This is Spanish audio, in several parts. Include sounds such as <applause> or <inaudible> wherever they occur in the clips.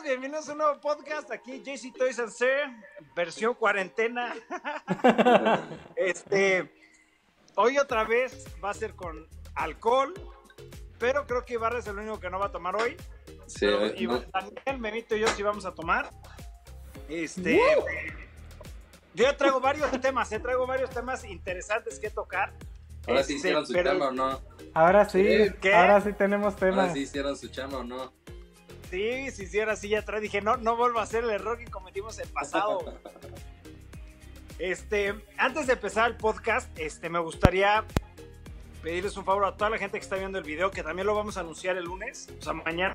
todos? Bienvenidos a un nuevo podcast. Aquí JC Toys and Sir, versión cuarentena. <laughs> este, hoy otra vez va a ser con alcohol, pero creo que Ibarra es el único que no va a tomar hoy. Sí, Pero eh, Iván- no. Daniel, Benito y yo sí vamos a tomar. Este, yo ya traigo varios temas, eh, traigo varios temas interesantes que tocar. Ahora sí Este, hicieron su pero- chama o no. Ahora sí, ¿Qué? ahora sí tenemos tema. Ahora sí hicieron su chama o no. Sí, sí, sí, ahora sí ya atrás dije, no, no vuelvo a hacer el error que cometimos el pasado. <laughs> Este, antes de empezar el podcast, este, me gustaría pedirles un favor a toda la gente que está viendo el video, que también lo vamos a anunciar el lunes, o sea, mañana.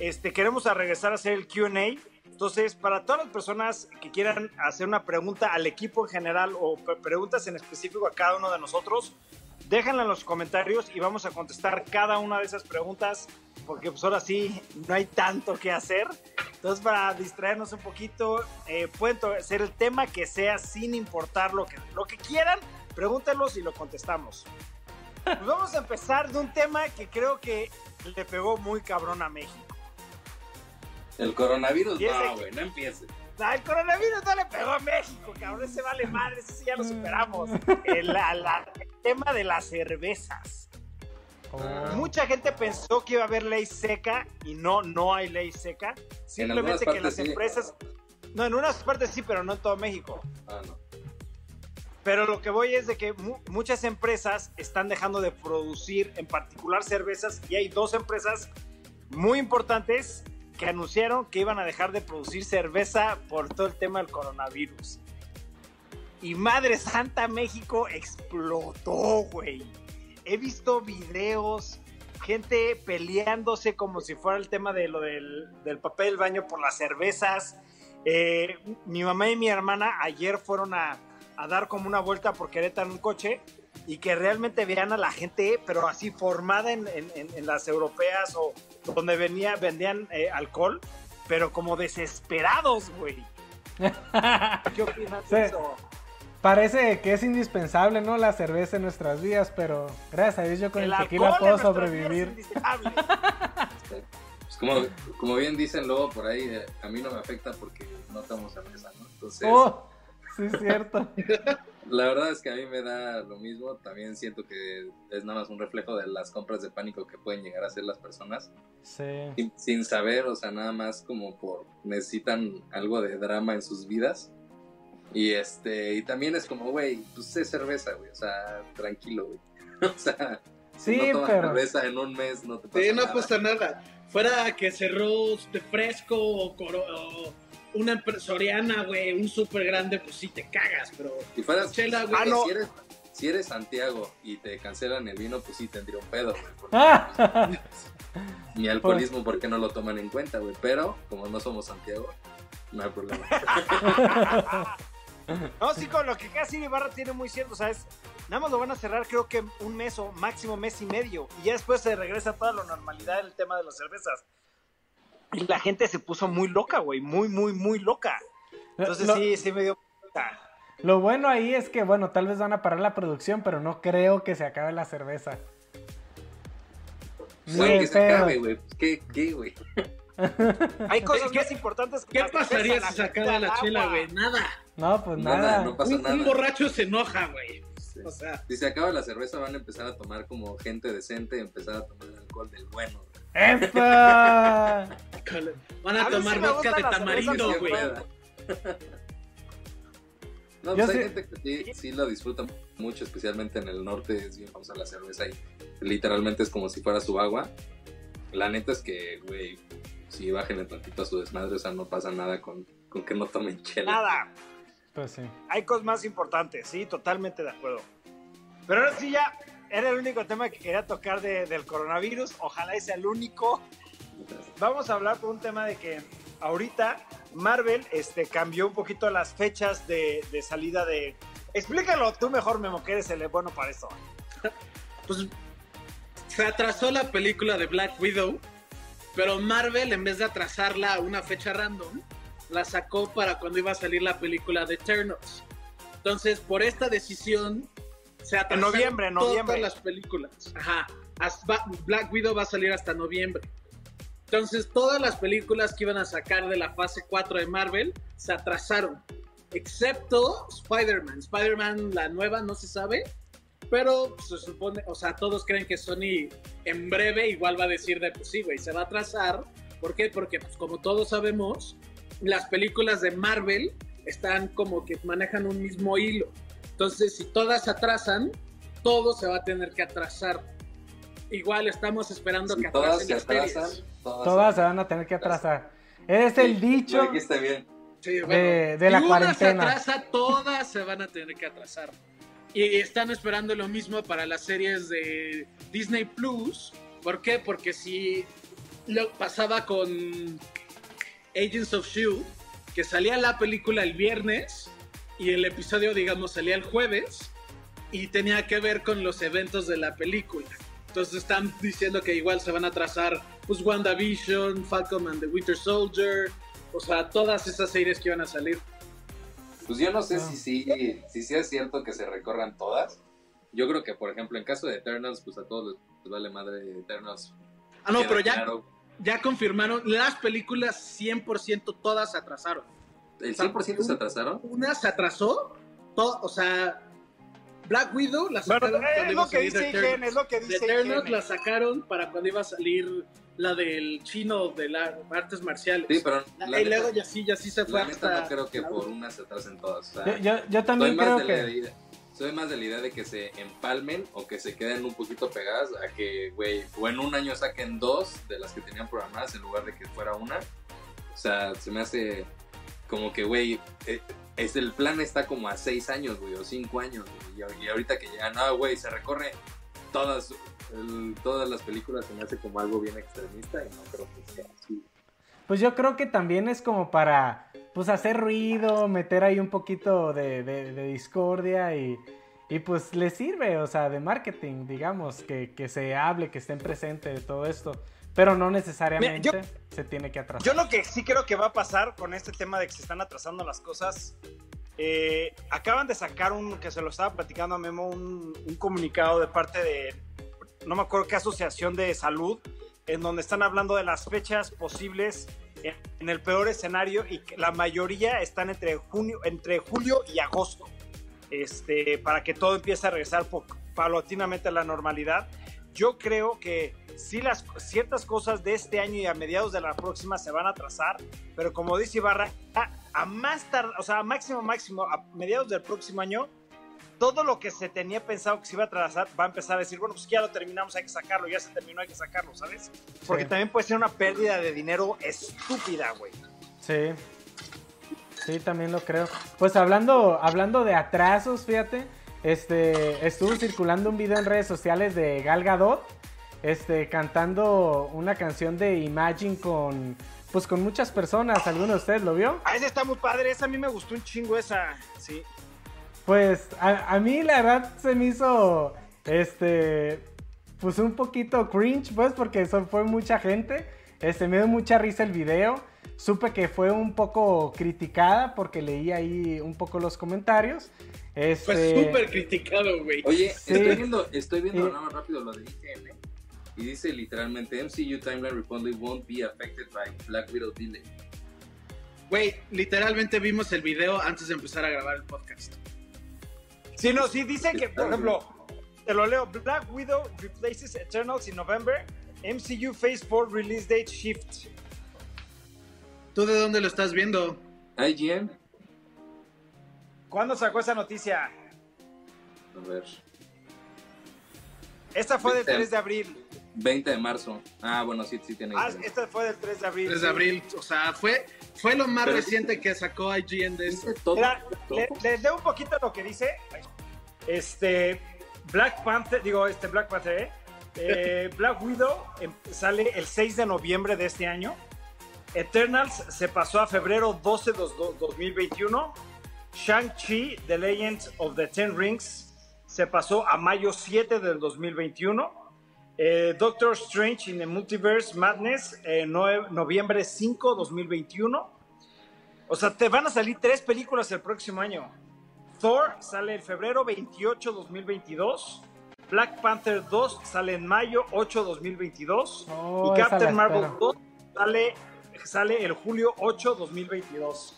Este, queremos a regresar a hacer el Q&A. Entonces, para todas las personas que quieran hacer una pregunta al equipo en general o pre- preguntas en específico a cada uno de nosotros, déjenla en los comentarios y vamos a contestar cada una de esas preguntas porque pues ahora sí no hay tanto que hacer. Entonces para distraernos un poquito, eh, pueden ser el tema que sea sin importar lo que, lo que quieran, pregúntenlos y lo contestamos. Pues vamos a empezar de un tema que creo que le pegó muy cabrón a México. El coronavirus, no, güey, no empieces. Ah, el coronavirus no le pegó a México, cabrón, ese vale madre, ese sí ya lo superamos. <laughs> El, la- la- el tema de las cervezas. Oh. Mucha gente pensó que iba a haber ley seca y no, no hay ley seca. Simplemente que las sí. empresas, no, en unas partes sí, pero no en todo México. Ah, no. Pero lo que voy es de que mu- muchas empresas están dejando de producir, en particular cervezas, y hay dos empresas muy importantes que anunciaron que iban a dejar de producir cerveza por todo el tema del coronavirus. Y Madre Santa, México explotó, güey. He visto videos, gente peleándose como si fuera el tema de lo del, del papel del baño por las cervezas. Eh, mi mamá y mi hermana ayer fueron a, a dar como una vuelta por Querétaro en un coche y que realmente vean a la gente, pero así formada en, en- en- en las europeas o donde venía, vendían eh, alcohol, pero como desesperados, güey. <laughs> ¿Qué opinas de Sí. eso? Parece que es indispensable, ¿no? La cerveza en nuestras vidas, pero gracias a Dios yo con el, El tequila alcohol puedo es sobrevivir. indispensable. <laughs> Pues como, como bien dicen luego por ahí, eh, a mí no me afecta porque no tomo cerveza, ¿no? Entonces, Oh, sí es cierto. <laughs> la verdad es que a mí me da lo mismo. También siento que es nada más un reflejo de las compras de pánico que pueden llegar a hacer las personas. Sí. sin, sin saber, o sea, nada más como por necesitan algo de drama en sus vidas. Y este, y también es como, güey, pues es cerveza, güey, o sea, tranquilo, güey. <laughs> o sea, si Sí, no tomas pero- cerveza en un mes, no te pasa Sí, no nada. pasa nada. Fuera que cerró de fresco o, coro- o una empresoriana, güey, un súper grande, pues sí te cagas, pero Si fueras, Chela, güey, Ah, no. si eres, si eres Santiago y te cancelan el vino, pues sí tendría un pedo, güey. <laughs> porque Mi alcoholismo, ¿por qué no lo toman en cuenta, güey? Pero, como no somos Santiago, no hay problema. <laughs> No, sí, con lo que casi Ibarra tiene muy cierto, ¿sabes? Nada más lo van a cerrar creo que un mes o máximo mes y medio. Y ya después se regresa a toda la normalidad en el tema de las cervezas. Y la gente se puso muy loca, güey. Muy, muy, muy loca. Entonces lo, sí, sí me dio... lo bueno ahí es que, bueno, tal vez van a parar la producción, pero no creo que se acabe la cerveza. Güey, que se pedo. acabe, güey. ¿Qué, qué, güey? <laughs> Hay cosas ¿Qué- más importantes que ¿qué pasaría si sacara comida, la el chela, güey? Nada. No, pues Nada, nada. no pasa Un, nada. un borracho se enoja, güey. Sí. O sea, Si se acaba la cerveza, van a empezar a tomar como gente decente, empezar a tomar alcohol del bueno. ¡Epa! van A tomar sí vodka de la tamarindo, güey. No, pues hay gente que sí, sí lo disfruta mucho, especialmente en el norte, es bien famosa la cerveza y literalmente es como si fuera su agua. La neta es que, güey, si bajen tantito a su desmadre, o sea, no pasa nada con, con que no tomen chela. Nada. Pues sí. Hay cosas más importantes, sí, totalmente de acuerdo. Pero ahora sí ya era el único tema que quería tocar de- del coronavirus. Ojalá sea el único. Vamos a hablar por un tema de que ahorita Marvel este, cambió un poquito las fechas de, de salida de... Explícalo tú mejor, Memo, que eres el bueno para eso. Pues se atrasó la película de Black Widow, pero Marvel, en vez de atrasarla a una fecha random, la sacó para cuando iba a salir la película de Eternals. Entonces, por esta decisión, se atrasaron noviembre, en todas noviembre. las películas. Ajá. Black Widow va a salir hasta noviembre. Entonces, todas las películas que iban a sacar de la fase 4 de Marvel se atrasaron, excepto Spider-Man. Spider-Man, la nueva, no se sabe, pero se supone, o sea, todos creen que Sony en breve igual va a decir de, pues sí, güey, se va a atrasar. ¿Por qué? Porque, pues, como todos sabemos, las películas de Marvel están como que manejan un mismo hilo. Entonces, si todas se atrasan, todo se va a tener que atrasar. Igual estamos esperando Si que todas atrasen se atrasan, todas, Todas se van a tener que atrasar. Es el dicho Aquí está bien. Sí, de, de la si cuarentena. Una se atrasa, todas se van a tener que atrasar. Y están esperando lo mismo para las series de Disney Plus. ¿Por qué? Porque si lo pasaba con Agents of Shield, que salía la película el viernes y el episodio, digamos, salía el jueves y tenía que ver con los eventos de la película. Entonces están diciendo que igual se van a atrasar pues WandaVision, Falcon and the Winter Soldier, o sea, todas esas series que iban a salir. Pues yo no sé Ah. si sí si, sí es cierto que se recorran todas. Yo creo que, por ejemplo, en caso de Eternals, pues a todos les vale madre Eternals. Ah, no, pero ya, claro. ya confirmaron, las películas 100% todas se atrasaron. ¿El 100% se atrasaron? Una se atrasó, to- o sea, Black Widow la sacaron es lo que dice Eternals. es lo que dice Eternals Igen. la sacaron para cuando iba a salir la del chino de las artes marciales. Sí, pero la y neta- luego ya sí, ya sí se fue La neta hasta... no creo que por una se atrasen todas. o sea, Yo, yo- yo soy, también más creo de la que. idea, soy más de la idea de que se empalmen o que se queden un poquito pegadas a que, güey, o en un año saquen dos de las que tenían programadas en lugar de que fuera una. O sea, se me hace como que, güey, eh, es, el plan está como a seis años, güey, o cinco años, güey, y, ahorita que llegan, no, güey, se recorre todas, todas las películas, se me hace como algo bien extremista y no creo que sea así. Pues yo creo que también es como para pues hacer ruido, meter ahí un poquito de discordia y, y pues le sirve, o sea, de marketing, digamos, que, que se hable, que estén presentes de todo esto. Pero no necesariamente Mira, se tiene que atrasar. Yo lo que sí creo que va a pasar con este tema de que se están atrasando las cosas, eh, acaban de sacar un, que se lo estaba platicando a Memo, un, un comunicado de parte de, no me acuerdo qué asociación de salud, en donde están hablando de las fechas posibles en, en el peor escenario y que la mayoría están entre, junio, entre julio y agosto, este, para que todo empiece a regresar paulatinamente a la normalidad. Yo creo que sí las ciertas cosas de este año y a mediados de la próxima se van a atrasar, pero como dice Ibarra, a, a más tarde, o sea, a máximo máximo a mediados del próximo año todo lo que se tenía pensado que se iba a atrasar va a empezar a decir, bueno, pues ya lo terminamos, hay que sacarlo, ya se terminó, hay que sacarlo, ¿sabes? Porque Sí. también puede ser una pérdida de dinero estúpida, güey. Sí. Sí, también lo creo. Pues hablando, hablando de atrasos, fíjate, este, estuvo circulando un video en redes sociales de Gal Gadot, este, cantando una canción de Imagine con, pues con muchas personas. ¿Alguno de ustedes lo vio? Ah, esa está muy padre, esa a mí me gustó un chingo esa, sí. Pues a, a mí la verdad se me hizo, este, pues un poquito cringe, pues, porque eso fue mucha gente. Este, me dio mucha risa el video. Supe que fue un poco criticada porque leí ahí un poco los comentarios. Este, Fue súper criticado, güey. Oye, Sí. estoy viendo, estoy viendo Sí. nada más rápido lo de IGN y dice literalmente MCU Timeline Reportedly won't be affected by Black Widow delay. Güey, literalmente vimos el video antes de empezar a grabar el podcast. Sí, no, sí, dice que, por ejemplo, te lo leo, Black Widow replaces Eternals in November, MCU Phase 4 release date shift. ¿Tú de dónde lo estás viendo? IGN, ¿Cuándo sacó esa noticia? a ver, Esta fue del Veinte. 3 de abril. 20 de marzo. Ah, bueno, sí, sí tiene. Ah, diferencia. esta fue del 3 de abril. 3 de sí. abril, o sea, fue, fue lo más Pero- reciente que sacó IGN de esto. Todo. Mira, todo. le- les leo un poquito lo que dice. Este, Black Panther, digo, este Black Panther, ¿eh? Eh, <laughs> Black Widow em, sale el 6 de noviembre de este año. Eternals se pasó a febrero 12 de dos- do- 2021. Shang-Chi, The Legend of the Ten Rings, se pasó a mayo 7 del 2021. Eh, Doctor Strange in the Multiverse Madness, eh, noviembre 5, 2021. O sea, te van a salir tres películas el próximo año. Thor sale en febrero 28, 2022. Black Panther 2 sale en mayo 8, 2022. Oh, y Captain Marvel espero. 2 sale, sale el julio 8, 2022.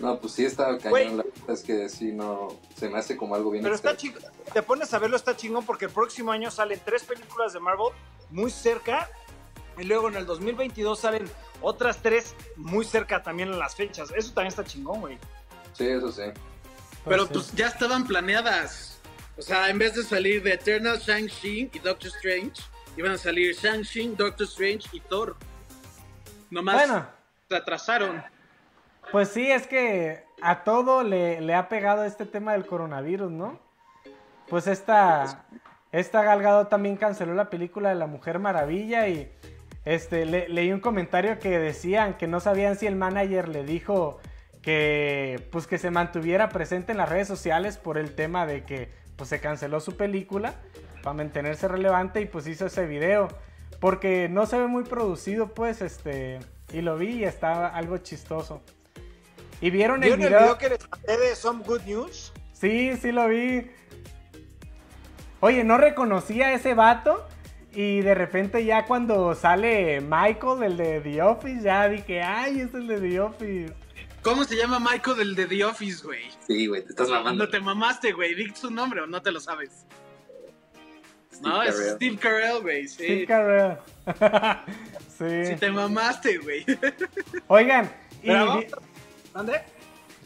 No, pues sí está cañón. La verdad es que sí, no. Se me hace como algo bien Pero está chingón. Te pones a verlo, está chingón porque el próximo año salen tres películas de Marvel muy cerca. Y luego en el 2022 salen otras tres muy cerca también en las fechas. Eso también está chingón, güey. Sí, eso sí. Pero pues ya estaban planeadas. O sea, en vez de salir de Eternal, Shang-Chi y Doctor Strange, iban a salir Shang-Chi, Doctor Strange y Thor. Nomás Bueno, se atrasaron. Pues sí, es que a todo le, ha pegado este tema del coronavirus, ¿no? Pues esta, esta Gal Gadot también canceló la película de la Mujer Maravilla y este, le- leí un comentario que decían que no sabían si el manager le dijo que pues que se mantuviera presente en las redes sociales por el tema de que pues se canceló su película para mantenerse relevante y pues hizo ese video porque no se ve muy producido pues este y lo vi y estaba algo chistoso y vieron el ¿Vieron el video, video que les mandé de Some Good News? sí sí lo vi oye no reconocía a ese vato y de repente ya cuando sale Michael el de The Office ya dije ay es el de The Office ¿Cómo se llama Michael del de The Office, güey? Sí, güey, te estás mamando. No te mamaste, güey. Di su nombre o no te lo sabes. Steve no, es. Steve Carell, güey. Sí. Steve Carell. <laughs> sí. Sí, te mamaste, güey. Oigan, y, Pero vamos- ¿André?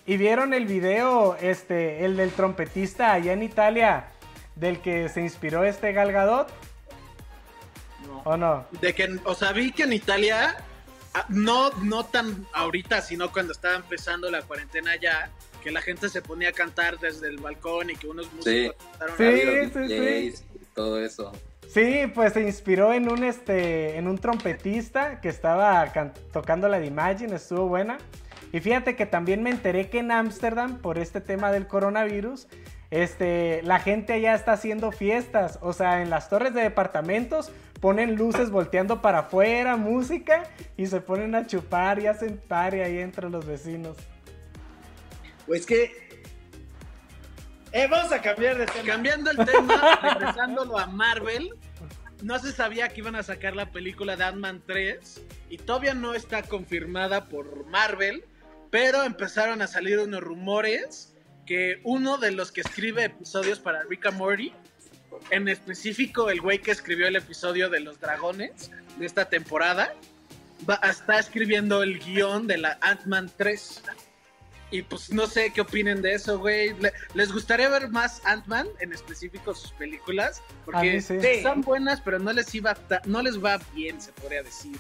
y vieron el video, este, el del trompetista allá en Italia, del que se inspiró este Gal Gadot, No. ¿o no? De que, o sea, vi que en Italia, ah, no, no tan ahorita, sino cuando estaba empezando la cuarentena ya, que la gente se ponía a cantar desde el balcón y que unos músicos Sí. Sí, sí, DJs y todo eso. Sí, pues se inspiró en un, este, en un trompetista que estaba can- tocando la de Imagine, estuvo buena. Y fíjate que también me enteré que en Ámsterdam, por este tema del coronavirus, este, la gente allá está haciendo fiestas. O sea, en las torres de departamentos ponen luces volteando para afuera, música, y se ponen a chupar y hacen party ahí entre los vecinos. Pues que. Eh, vamos a cambiar de tema. Cambiando el tema, regresándolo a Marvel, no se sabía que iban a sacar la película de Ant-Man 3 y todavía no está confirmada por Marvel, pero empezaron a salir unos rumores que uno de los que escribe episodios para Rick and Morty, en específico el güey que escribió el episodio de los dragones de esta temporada, va, está escribiendo el guion de la Ant-Man 3. Y pues no sé qué opinen de eso, güey. Le- ¿Les gustaría ver más Ant-Man, en específico sus películas? Porque sí. son buenas, pero no les, iba no les va bien, se podría decir.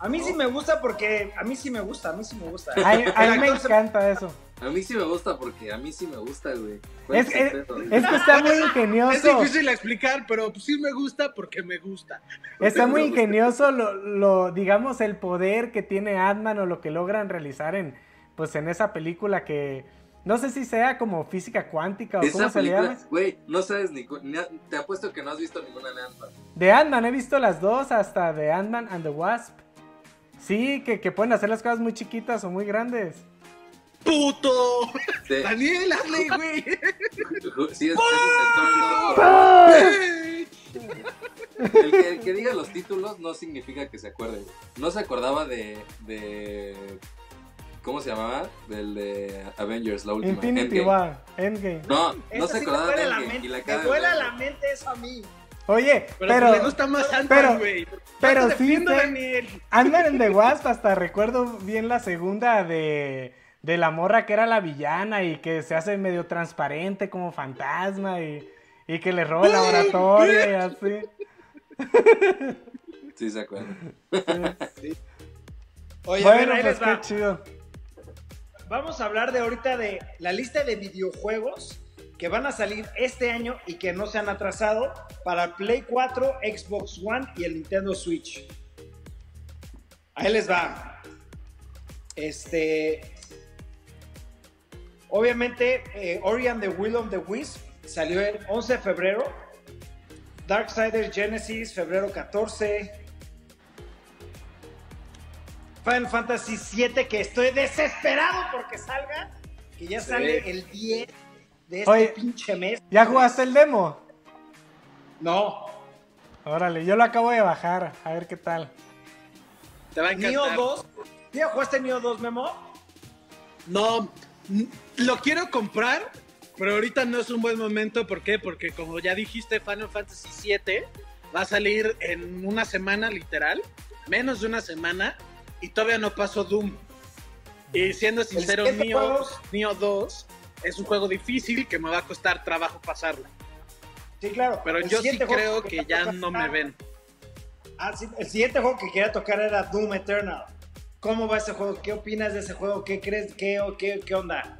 A mí sí me gusta porque. A mí sí me gusta, a mí sí me gusta. A, mí- a El mí me se- encanta eso. A mí sí me gusta porque a mí sí me gusta, güey. ¿Cuál Es, es- es que está muy Es ingenioso. difícil explicar, pero pues, sí me gusta porque me gusta. Está muy ingenioso lo, lo, digamos, el poder que tiene Ant-Man o lo que logran realizar en, pues, en esa película que no sé si sea como física cuántica o cómo Esa se le película, llama. güey, no sabes ni, cu- ni Te apuesto que no has visto ninguna de Ant-Man. De Ant-Man, he visto las dos, hasta de Ant-Man and the Wasp. Sí, que, que pueden hacer las cosas muy chiquitas o muy grandes. ¡Puto! Sí, Daniel, hazle, <laughs> güey. sí, es, el, que, el que diga los títulos no significa que se acuerde. No se acordaba de, de. ¿Cómo se llamaba? Del de Avengers, la última. Infinity Endgame. War, Endgame. No, no se sí acordaba de la Endgame. mente. Y la Me cara de duele Blanco. la mente eso a mí. Oye, Pero, pero, le gusta más pero- Ant-Man, güey. pero te sí. Ant-Man the Wasp, hasta recuerdo bien la segunda de, de la morra que era la villana y que se hace medio transparente como fantasma y, y que le roba el laboratorio y así. Sí, se acuerda. Oye, a ver, bueno, ahí pues les va. qué chido. Vamos a hablar de ahorita de la lista de videojuegos que van a salir este año y que no se han atrasado para Play 4, Xbox One y el Nintendo Switch. Ahí les va. Este. Obviamente, eh, Ori and the Will of the Wisp salió el 11 de febrero. Darksiders Genesis, febrero 14. Final Fantasy 7, que estoy desesperado porque salga. Que ya Sí. sale el 10 de este Oye, pinche mes. ¿Ya jugaste el demo? No. Órale, yo lo acabo de bajar, a ver qué tal. Te va a Neo encantar. 2. ¿Ya jugaste Neo 2, Memo? No, lo quiero comprar, pero ahorita no es un buen momento. ¿Por qué? Porque como ya dijiste, Final Fantasy VII va a salir en una semana, literal. Menos de una semana. Y todavía no pasó Doom. Y siendo sincero, Neo, Neo 2 es un juego difícil que me va a costar trabajo pasarlo. Sí, claro. Pero El yo sí creo que ya tocar- no me ven. Ah, sí, el siguiente juego que quería tocar era Doom Eternal. ¿Cómo va ese juego? ¿Qué opinas de ese juego? ¿Qué crees? ¿Qué, qué, qué onda?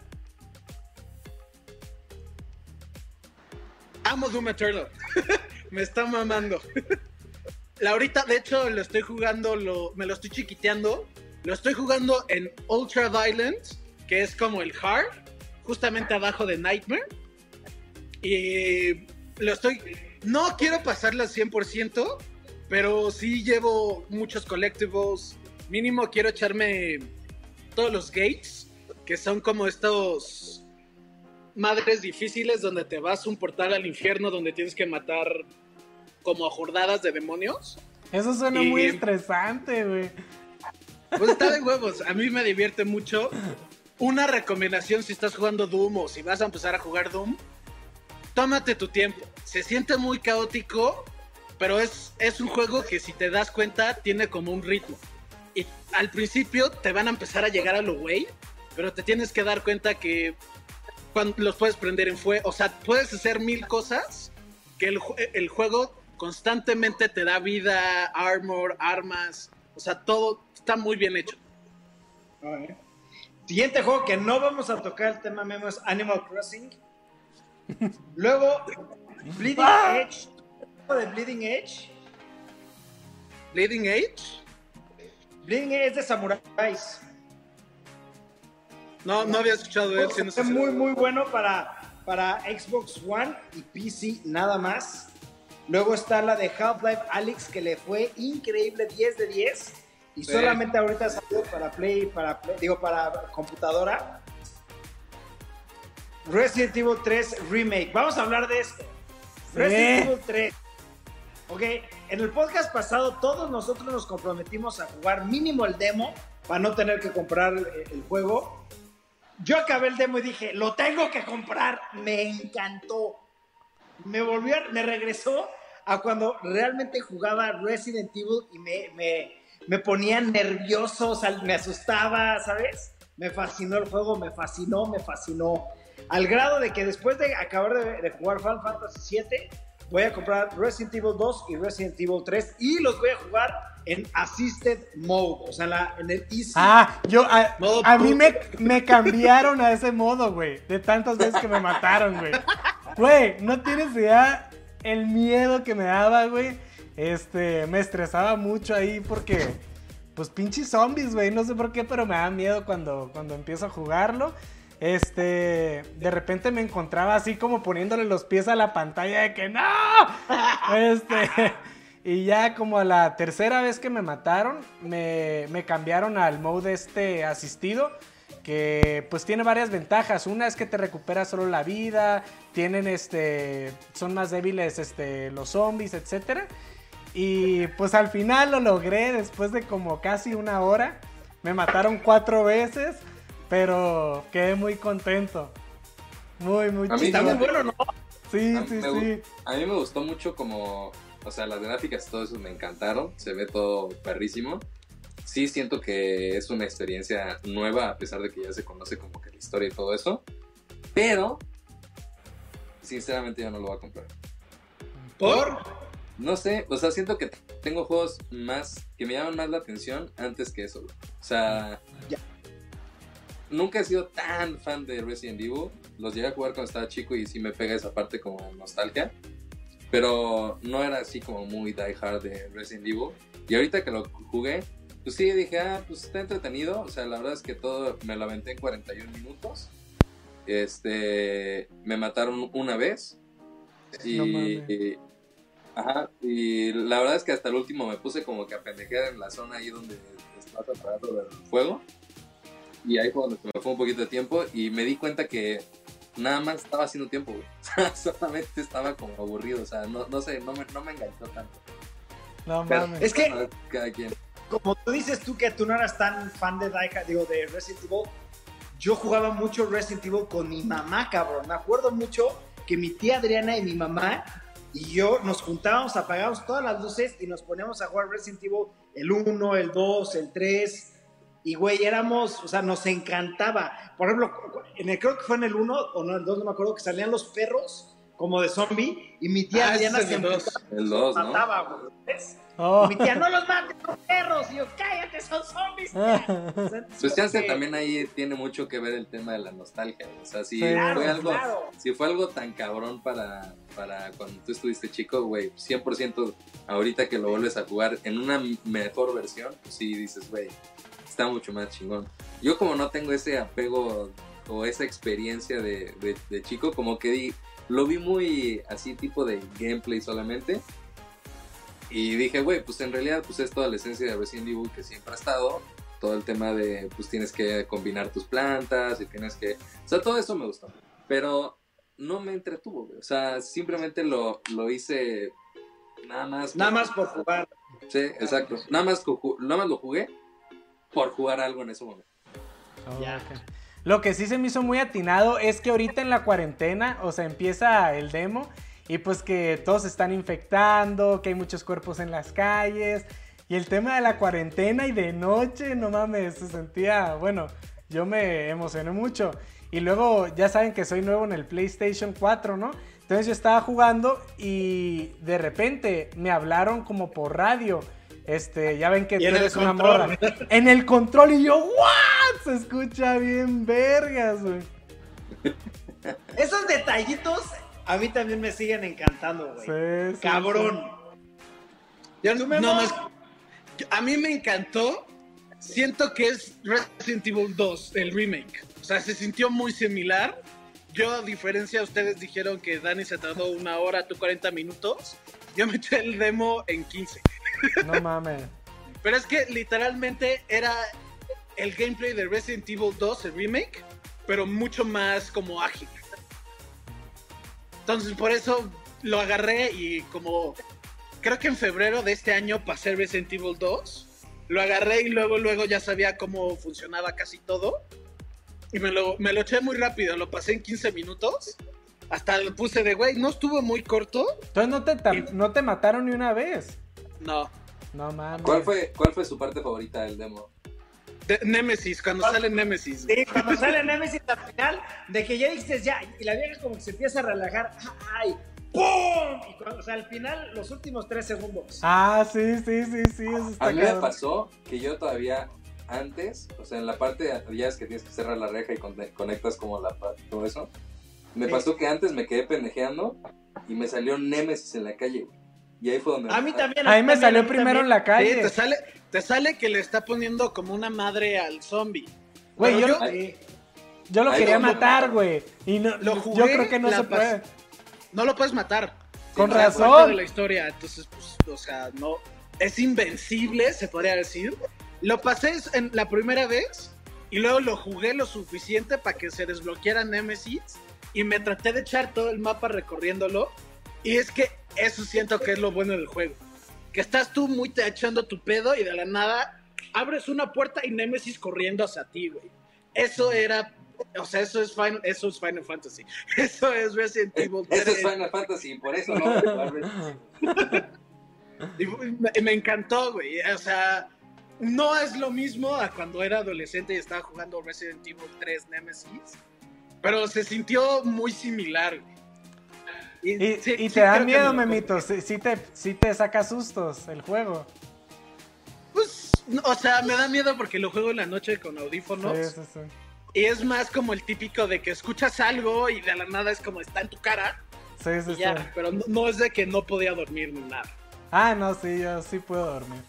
Amo Doom Eternal. <laughs> me está mamando. <laughs> La ahorita, de hecho, lo estoy jugando, lo, me lo estoy chiquiteando. Lo estoy jugando en Ultra Violent, que es como el hard, justamente abajo de Nightmare. Y lo estoy. No quiero pasarlo al 100%, pero sí llevo muchos collectibles. Mínimo quiero echarme todos los gates, que son como estos madres difíciles donde te vas un portal al infierno donde tienes que matar como a jordadas de demonios. Eso suena Y- muy estresante, güey. Pues está de huevos, a mí me divierte mucho. Una recomendación si estás jugando Doom o si vas a empezar a jugar Doom, tómate tu tiempo. Se siente muy caótico, pero es, es un juego que si te das cuenta tiene como un ritmo. Y al principio te van a empezar a llegar a lo güey, pero te tienes que dar cuenta que los puedes prender en fuego, o sea, puedes hacer mil cosas que el, el juego constantemente te da vida, armor, armas, o sea, todo está muy bien hecho. Siguiente juego que no vamos a tocar el tema Memo es Animal Crossing. <laughs> Luego, Bleeding Edge. ¿De Bleeding Edge? Bleeding Edge, Bleeding Edge es de samuráis. no, no había escuchado de él. siendo Es muy, muy bueno para, para Xbox One y PC nada más. Luego está la de Half-Life Alyx que le fue increíble 10 de 10 y Sí. solamente ahorita salió para Play, para Play- digo para computadora. Resident Evil 3 Remake. Vamos a hablar de esto. Resident Evil 3. Ok, en el podcast pasado todos nosotros nos comprometimos a jugar mínimo el demo para no tener que comprar el, juego. Yo acabé el demo y dije, lo tengo que comprar. Me encantó. Me volvió, me regresó a cuando realmente jugaba Resident Evil y me, me, me ponía nervioso, o sea, me asustaba, ¿sabes? Me fascinó el juego, me fascinó, me fascinó. Al grado de que después de acabar de, de jugar Final Fantasy VII, voy a comprar Resident Evil 2 y Resident Evil 3 y los voy a jugar en Assisted Mode, o sea, en, la- en el Easy. Ah, yo, a, a mí me, me cambiaron a ese modo, güey. De tantas veces que me mataron, güey. Güey, no tienes idea el miedo que me daba, güey. Este, me estresaba mucho ahí porque, pues pinches zombies, güey. No sé por qué, pero me da miedo cuando, cuando empiezo a jugarlo. Este, de repente me encontraba así como poniéndole los pies a la pantalla de que no. <laughs> Este, y ya como a la tercera vez que me mataron, me, me cambiaron al mode este asistido. Que pues tiene varias ventajas. Una es que te recupera solo la vida. Tienen este. Son más débiles este, los zombies, etcétera. Y pues al final lo logré después de como casi una hora. Me mataron cuatro veces. Pero quedé muy contento. Muy, muy A mí Está muy fíjate, bueno, ¿no? Sí, a, sí, sí. a mí me gustó mucho como, o sea, las gráficas y todo eso me encantaron, se ve todo perrísimo. Sí siento que es una experiencia nueva a pesar de que ya se conoce como que la historia y todo eso, pero sinceramente yo no lo voy a comprar. ¿Por? No sé, o sea, siento que tengo juegos más que me llaman más la atención antes que eso. güey. O sea, Ya. nunca he sido tan fan de Resident Evil. Los llegué a jugar cuando estaba chico y sí me pega esa parte como nostalgia. Pero no era así como muy die hard de Resident Evil. Y ahorita que lo jugué, pues sí dije, ah, pues está entretenido. O sea, la verdad es que todo me lo aventé en 41 minutos. Este, me mataron una vez. Y, No y- ajá, y la verdad es que hasta el último me puse como que a pendejear en la zona ahí donde estaba preparado del fuego. Y ahí fue donde se me fue un poquito de tiempo y me di cuenta que nada más estaba haciendo tiempo, güey. <laughs> O sea, solamente estaba como aburrido, o sea, no, no sé, no me, no me enganchó tanto. No Pero mames. Es que- bueno, cada quien. como tú dices tú que tú no eras tan fan de Hard, digo, de Resident Evil, yo jugaba mucho Resident Evil con mi mamá, cabrón. Me acuerdo mucho que mi tía Adriana y mi mamá y yo nos juntábamos, apagábamos todas las luces y nos poníamos a jugar Resident Evil el 1, el 2, el 3. Y, güey, éramos, o sea, nos encantaba. Por ejemplo, en el, creo que fue en el 1 o no, el 2, no me acuerdo, que salían los perros como de zombie y mi tía Ah, el dos. El 2, ¿no? mataba, güey. Oh. Y mi tía, no los mates, son perros. Y yo, cállate, son zombies. tía". O sea, Pues que- también ahí tiene mucho que ver el tema de la nostalgia. O sea, si fue algo, claro. si fue algo tan cabrón para, para cuando tú estuviste chico, güey, 100% ahorita que lo vuelves a jugar en una mejor versión, pues sí dices, güey, está mucho más chingón. Yo como no tengo ese apego o esa experiencia de, de- de chico, como que di- lo vi muy así tipo de gameplay solamente. Y dije, güey, pues en realidad pues es toda la esencia de Resident Evil que siempre ha estado. Todo el tema de, pues tienes que combinar tus plantas y tienes que... O sea, todo eso me gustó. Pero no me entretuvo, güey. O sea, simplemente lo, lo hice nada más... Nada más por jugar. Sí, exacto. Nada más, nada más lo jugué por jugar algo en ese momento. Oh, Ya. ok. Lo que sí se me hizo muy atinado es que ahorita en la cuarentena, o sea, empieza el demo y pues que todos se están infectando, que hay muchos cuerpos en las calles y el tema de la cuarentena y de noche, no mames, se sentía, bueno, yo me emocioné mucho. Y luego ya saben que soy nuevo en el PlayStation 4, ¿no? Entonces yo estaba jugando y de repente me hablaron como por radio. Este, ya ven que tú en el eres una control. morra. En el control y yo, ¿what? Se escucha bien vergas, güey. Esos detallitos a mí también me siguen encantando, güey. Sí, sí, Cabrón. Yo ¿Tú, Memo? no más- a mí me encantó. Siento que es Resident Evil 2, el remake. O sea, se sintió muy similar. Yo, a diferencia, ustedes dijeron que Dani se tardó una hora, tú 40 minutos. Yo me eché el demo en 15. No mames. Pero es que literalmente era el gameplay de Resident Evil 2, el remake, pero mucho más como ágil. Entonces por eso lo agarré y como creo que en febrero de este año pasé Resident Evil 2, lo agarré y luego luego ya sabía cómo funcionaba casi todo. Y me lo, me lo eché muy rápido, lo pasé en 15 minutos. Hasta lo puse de, güey, no estuvo muy corto. Entonces no te, no te mataron ni una vez. No. No mames. ¿Cuál fue, ¿Cuál fue su parte favorita del demo? De- Nemesis, cuando sale Nemesis. Sí, cuando sale Nemesis al final, de que ya dices ya, y la vieja como que se empieza a relajar, ¡ay! ¡Pum! Y cuando, o sea, al final, los últimos tres segundos. Ah, sí, sí, sí, sí. Eso está A mí me pasó que yo todavía antes, o sea, en la parte de ya es que tienes que cerrar la reja y conectas como la todo eso. Me pasó que antes me quedé pendejeando y me salió Nemesis en la calle, güey. Y ahí fue donde A mí también. A mí me también, salió mí primero en la Sí, calle. te sale, te sale que le está poniendo como una madre al zombie. Güey, yo, yo- Sí. yo lo quería matar, güey. Y no, Lo yo jugué, creo que no se puede. No lo puedes matar. Con razón. de la historia, entonces, pues, o sea, no. Es invencible, se podría decir. Lo pasé en la primera vez y luego lo jugué lo suficiente para que se desbloqueara Nemesis y me traté de echar todo el mapa recorriéndolo. Y es que eso siento que es lo bueno del juego. Que estás tú muy te echando tu pedo y de la nada abres una puerta y Nemesis corriendo hacia ti, güey. Eso era. O sea, eso es Final, eso es Final Fantasy. <laughs> Eso es Resident Evil 3. Eso es Final Fantasy, por eso no. <laughs> Y me, me encantó, güey. O sea, no es lo mismo a cuando era adolescente y estaba jugando Resident Evil 3 Nemesis. Pero se sintió muy similar, güey. Y, sí- y sí te da miedo, me memito. Sí, sí te, sí te saca sustos el juego. Pues, no, o sea, me da miedo porque lo juego en la noche con audífonos. Sí, sí, sí. Y es más como el típico de que escuchas algo y de la nada es como está en tu cara. Sí, sí, Y sí. ya, pero no, no es de que no podía dormir ni nada. Ah, no, sí, yo sí puedo dormir.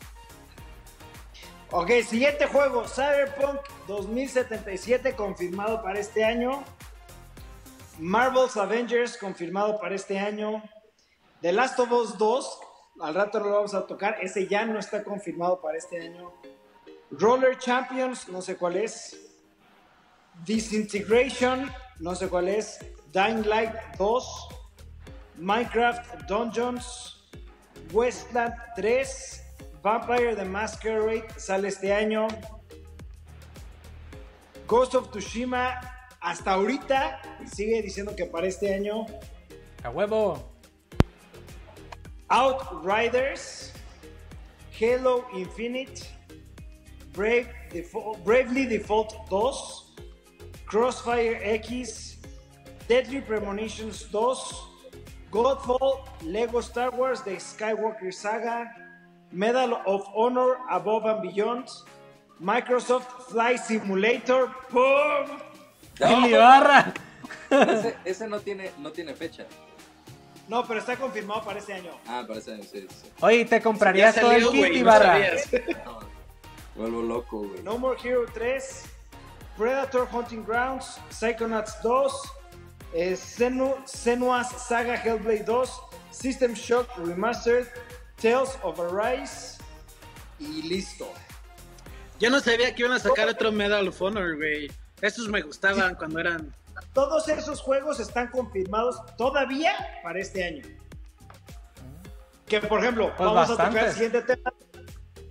Ok, siguiente juego, Cyberpunk 2077 confirmado para este año. Marvel's Avengers confirmado para este año. The Last of Us 2, al rato lo vamos a tocar, ese ya no está confirmado para este año. Roller Champions, no sé cuál es. Disintegration, no sé cuál es. Dying Light 2. Minecraft Dungeons. Westland 3. Vampire the Masquerade sale este año. Ghost of Tsushima hasta ahorita sigue diciendo que para este año. A huevo. Outriders, Halo Infinite, Brave Default- Bravely Default 2, Crossfire X, Deadly Premonitions 2, Godfall, Lego Star Wars The Skywalker Saga, Medal of Honor Above and Beyond, Microsoft Flight Simulator, ¡pum! ¡El Ibarra! Ese, ese no, tiene, no tiene fecha. No, pero está confirmado para este año. Ah, parece sí, sí. Oye, ¿te comprarías todo el kit, Ibarra? No, vuelvo loco, güey. No More Hero 3, Predator Hunting Grounds, Psychonauts 2, eh, Senu- Senua's Saga Hellblade 2, System Shock Remastered, Tales of Arise y listo. Yo no sabía que iban a sacar otro Medal of Honor, güey. Esos me gustaban cuando eran. Todos esos juegos están confirmados todavía para este año. Que por ejemplo, Pues vamos a tocar el siguiente tema.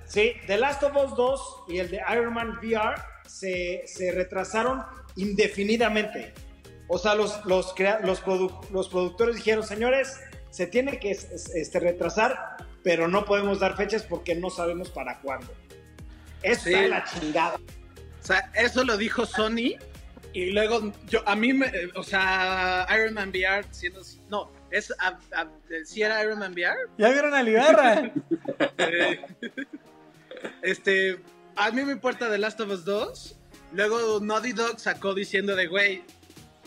Sí, The Last of Us 2 y el de Iron Man VR se, se retrasaron indefinidamente. O sea, los, los, crea- los, produ- los productores dijeron, señores, se tiene que es- es- este, retrasar, pero no podemos dar fechas porque no sabemos para cuándo. Sí. está de la chingada. O sea, eso lo dijo Sony. Y luego, yo, a mí, me, o sea, Iron Man VR, siendo, no, es, a, a- ¿sí era Iron Man VR? ¿Ya vieron al Ibarra? <laughs> Eh, este, a mí me importa The Last of Us 2. Luego Naughty Dog sacó diciendo de, güey,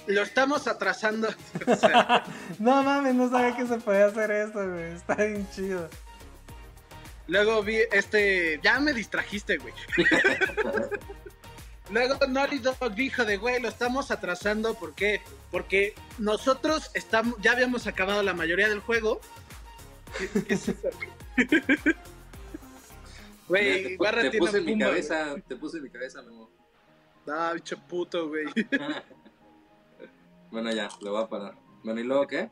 lo estamos atrasando. <laughs> O sea, <laughs> no mames, no sabía que se podía hacer eso, güey. Está bien chido. luego vi este, ya me distrajiste, güey. Luego Naughty Dog dijo de, güey, lo estamos atrasando, ¿por qué? Porque nosotros estamos, ya habíamos acabado la mayoría del juego. ¿Qué- qué es eso? Güey, te, Barra te puse en mi cabeza, te puse en mi cabeza, Memo. Ah, bicho puto, güey. <laughs> bueno, ya, lo voy a parar. Bueno, ¿y luego qué?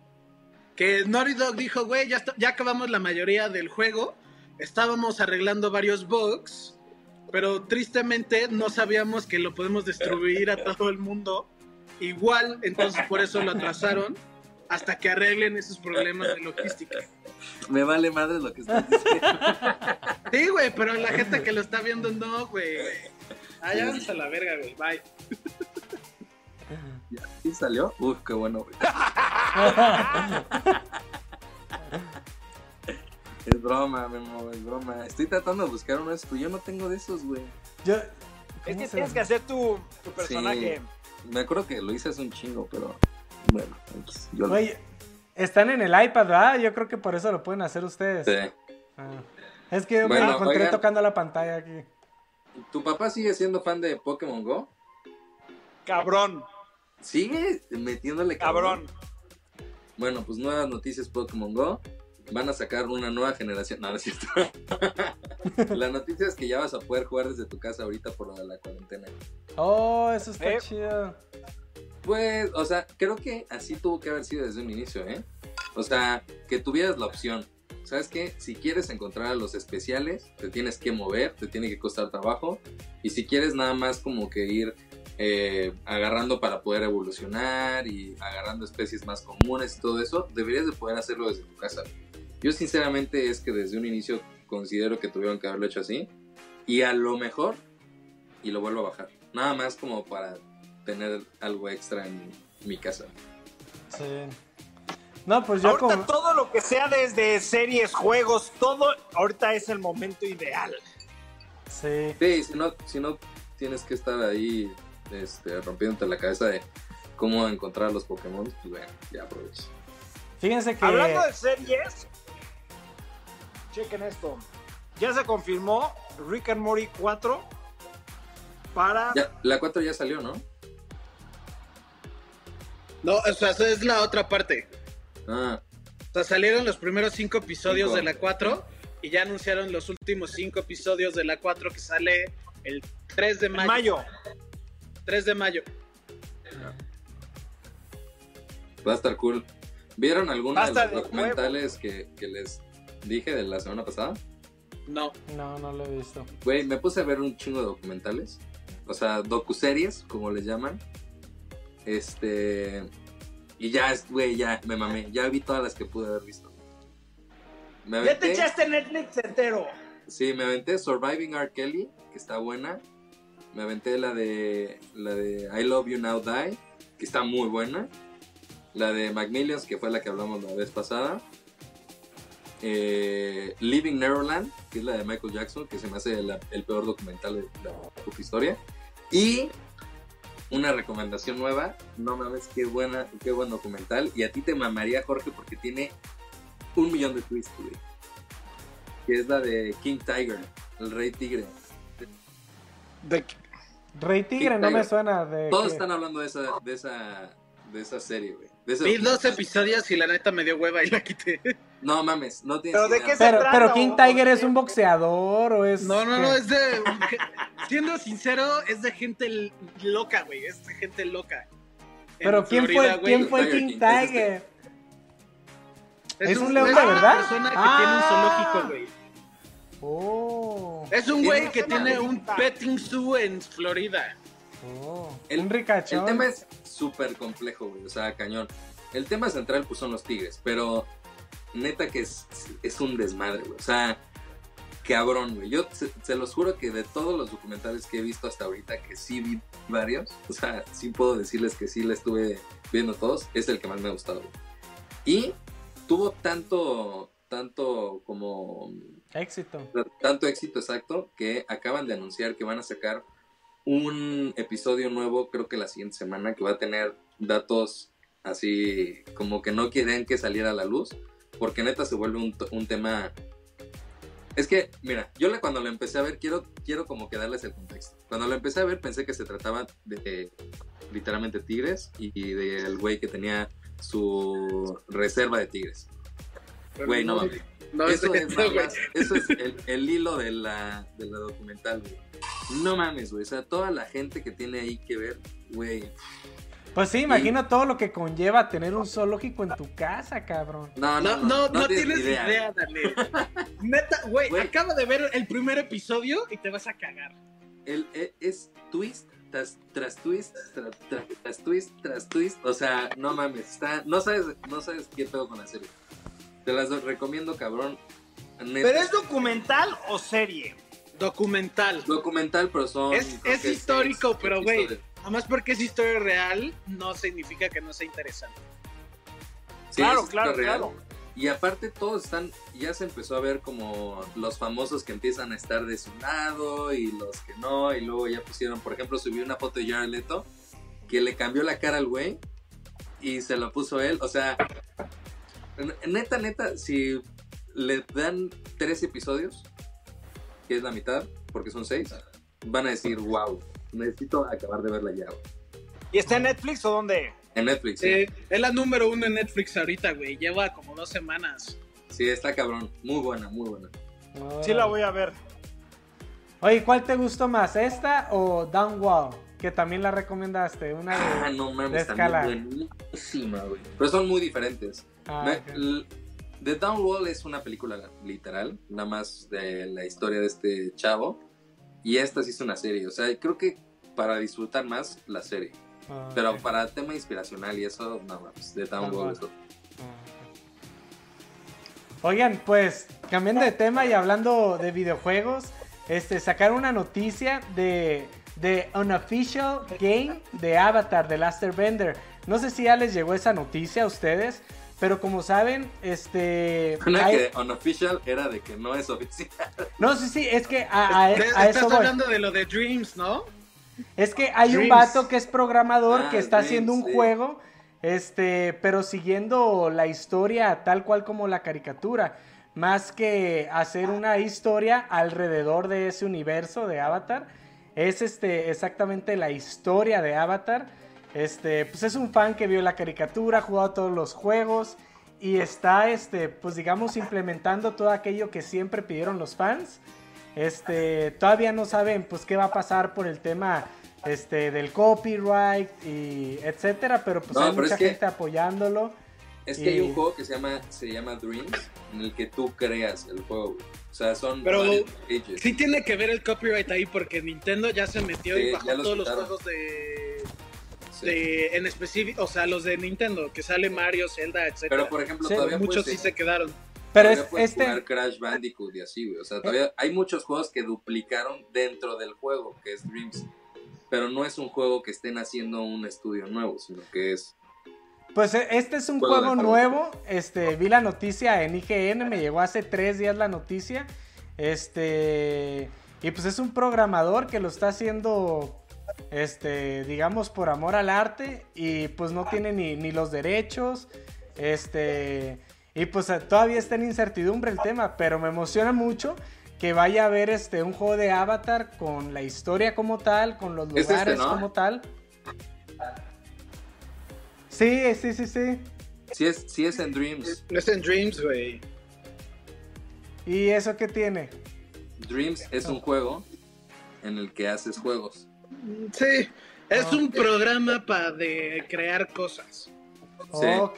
que Naughty Dog dijo, güey, ya, ya acabamos la mayoría del juego, estábamos arreglando varios bugs, pero tristemente no sabíamos que lo podemos distribuir a todo el mundo igual, entonces por eso lo atrasaron hasta que arreglen esos problemas de logística. Me vale madre lo que estás diciendo. Sí, güey, pero la gente que lo está viendo no, güey. Ah, ya vamos a la verga, güey, bye. ¿Ya? ¿Sí salió? Uf, qué bueno, güey. <laughs> Es broma, Memo, es broma. Estoy tratando de buscar uno de esos, pero yo no tengo de esos, güey. Yo. Es ¿cómo que tienes que hacer tu, tu personaje. Me acuerdo que lo hice hace un chingo, pero bueno, X, yo lo Oye, están en el iPad, ¿verdad? Yo creo que por eso lo pueden hacer ustedes. sé. Ah. Es que yo me Bueno, encontré oigan. tocando la pantalla aquí. ¿Tu papá sigue siendo fan de Pokémon Go? Cabrón, ¿Sigue metiéndole cabrón. Bueno, pues nuevas noticias Pokémon Go. Van a sacar una nueva generación. No, no es cierto. <laughs> la noticia es que ya vas a poder jugar desde tu casa ahorita por lo de la cuarentena. Oh, eso está Eh. chido. Pues, o sea, creo que así tuvo que haber sido desde un inicio, ¿eh? O sea, que tuvieras la opción. ¿Sabes qué? Si quieres encontrar a los especiales, te tienes que mover, te tiene que costar trabajo. Y si quieres nada más como que ir eh, agarrando para poder evolucionar y agarrando especies más comunes y todo eso, deberías de poder hacerlo desde tu casa. Yo sinceramente es que desde un inicio considero que tuvieron que haberlo hecho así. Y a lo mejor, y lo vuelvo a bajar. Nada más como para tener algo extra en mi casa. Sí. No, pues yo ahorita como. todo lo que sea desde series, juegos, todo, ahorita es el momento ideal. Sí. Sí, si no, si no tienes que estar ahí este, rompiéndote la cabeza de cómo encontrar los Pokémon, pues bueno, ya aprovecho. Fíjense que. Hablando de series, chequen esto. Ya se confirmó Rick and Morty 4 para... Ya, la 4 ya salió, ¿no? No, o sea, esa es la otra parte. Ah, O sea, salieron los primeros cinco episodios Cinco. de la 4 y ya anunciaron los últimos cinco episodios de la 4 que sale el 3 de en mayo. mayo. 3 de mayo. va a estar cool. ¿Vieron alguno de Basta los de documentales que, que les dije de la semana pasada? No. No, no lo he visto. Güey, me puse a ver un chingo de documentales. O sea, docuseries, como les llaman. Este. Y ya, es- güey, ya me mamé. Ya vi todas las que pude haber visto. Me Ya te echaste Netflix entero. Sí, me aventé Surviving R. Kelly, que está buena. Me aventé la de la de I Love You Now Die, que está muy buena. La de Macmillions, que fue la que hablamos la vez pasada. Eh, Living Neverland, que es la de Michael Jackson, que se me hace la- el peor documental de la puta historia. Y una recomendación nueva, no mames, qué buena, qué buen documental. Y a ti te mamaría, Jorge, porque tiene un millón de twists, güey. Que es la de King Tiger, el rey tigre. De- Rey Tigre King no me Tiger. suena de. Todos qué. están hablando de esa, de esa, de esa serie, güey. De Vi dos episodios y la neta me dio hueva y la quité. No mames, no tienes ¿Pero de idea. qué se Pero, trata, pero King Tiger es un boxeador o es. No, no, no, es de. Siendo sincero, es de gente loca, güey. Es de gente loca. En Pero ¿quién Florida, fue, güey. ¿quién fue Tiger King King, es este. Tiger? Es, ¿Es un, un león es de una verdad? persona que Ah. tiene un zoológico, güey. Oh. Es un Tiene güey que tiene un petting zoo en Florida. oh. El- un ricachón. El tema es súper complejo, güey. O sea, cañón. El tema central, pues, son los tigres. Pero, neta que es, es un desmadre, güey. O sea, cabrón, güey. Yo se, se los juro que de todos los documentales que he visto hasta ahorita, que sí vi varios, o sea, sí puedo decirles que sí le estuve viendo todos, es el que más me ha gustado, güey. Y tuvo tanto, tanto como Éxito. tanto éxito exacto que acaban de anunciar que van a sacar un episodio nuevo, creo que la siguiente semana, que va a tener datos así como que no quieren que saliera a la luz, porque neta se vuelve un, un tema... Es que, mira, yo le- cuando lo empecé a ver, quiero, quiero como que darles el contexto. Cuando lo empecé a ver pensé que se trataba de literalmente tigres y, y del güey que tenía su reserva de tigres. Güey, no mames. No, es Eso es, <laughs> eso es el, el hilo de la, de la documental, güey. No mames, güey. O sea, toda la gente que tiene ahí que ver, güey. Pues sí, imagino todo lo que conlleva tener un zoológico en tu casa, cabrón. No, No, no, no, tienes idea, idea. Daniel. <laughs> Neta, güey, Güey. acabo de ver el primer episodio y te vas a cagar. El, e- es twist tras, tras twist, tras, tras- tras twist, tras twist. O sea, no mames. Está, no, sabes, no sabes qué pedo con la serie. Te las recomiendo, cabrón. Neta. ¿Pero es documental o serie? Documental. documental, pero son. Es- creo es que histórico, seis pero, güey, Además porque es historia real, no significa que no sea interesante. Sí, claro, es claro, real. claro. Y aparte todos están, ya se empezó a ver como los famosos que empiezan a estar de su lado y los que no, y luego ya pusieron, por ejemplo, subió una foto de Jared Leto que le cambió la cara al güey y se lo puso él, o sea, neta, neta, si le dan tres episodios, que es la mitad, porque son seis, van a decir, wow, necesito acabar de verla ya, güey". ¿Y está en Netflix o dónde? En Netflix, sí. Eh, es la número uno en Netflix ahorita, güey. Lleva como dos semanas. Sí, está cabrón, muy buena, muy buena. Sí la voy a ver. Oye, ¿cuál te gustó más? ¿Esta o Downwall? Que también la recomendaste. Una de. Ah, no mames, escala. también buenísima, güey. Pero son muy diferentes. Ah, Me- ok. l- The Downwall es una película literal, nada más de la historia de este chavo. Y esta sí es una serie. O sea, creo que para disfrutar más la serie. Ah, Pero ok. para tema inspiracional y eso, no mames, The Downwall Downwall. es otro. Oigan, pues cambiando de tema y hablando de videojuegos, este sacaron una noticia de de unofficial game de Avatar de Last Airbender. No sé si ya les llegó esa noticia a ustedes, pero como saben, este Una hay- que unofficial era de que no es oficial. no sí sí es que a, a- eso Estás voy. hablando de lo de Dreams, ¿no? Es que hay un vato que es programador Ah, que está Dreams, haciendo un sí. juego, este, pero siguiendo la historia tal cual como la caricatura, más que hacer una historia alrededor de ese universo de Avatar, es este exactamente la historia de Avatar. Este, pues es un fan que vio la caricatura, ha jugado todos los juegos y está este, pues digamos implementando todo aquello que siempre pidieron los fans. Este, todavía no saben pues qué va a pasar por el tema este del copyright y etcétera, pero pues No, hay pero mucha es que- gente apoyándolo. Es que hay un juego que se llama, se llama Dreams, en el que tú creas el juego. O sea, son Pero. Sí tiene que ver el copyright ahí porque Nintendo ya se metió Sí, y bajó los todos los juegos de, Sí. de en específico, o sea, los de Nintendo, que sale Mario, Zelda, etcétera. Pero por ejemplo, Sí, todavía Muchos puedes, sí se quedaron. Pero todavía es, puedes este, jugar Crash Bandicoot y así, güey. O sea, todavía hay muchos juegos que duplicaron dentro del juego, que es Dreams. Pero no es un juego que estén haciendo un estudio nuevo, sino que es pues eh, este es un juego. nuevo. Este, vi la noticia en IGN, me llegó hace tres días la noticia. Este, y pues es un programador que lo está haciendo, este, digamos, por amor al arte y pues no tiene ni, ni los derechos. Este, y pues todavía está en incertidumbre el tema, pero me emociona mucho que vaya a haber este, un juego de Avatar con la historia como tal, con los Es este, lugares ¿no? como tal. Sí, sí, sí, sí. Sí es, sí es en Dreams. Es en Dreams, güey. ¿Y eso qué tiene? Dreams es un juego en el que haces juegos. Sí, es Ah, un programa para de crear cosas. Sí. ok.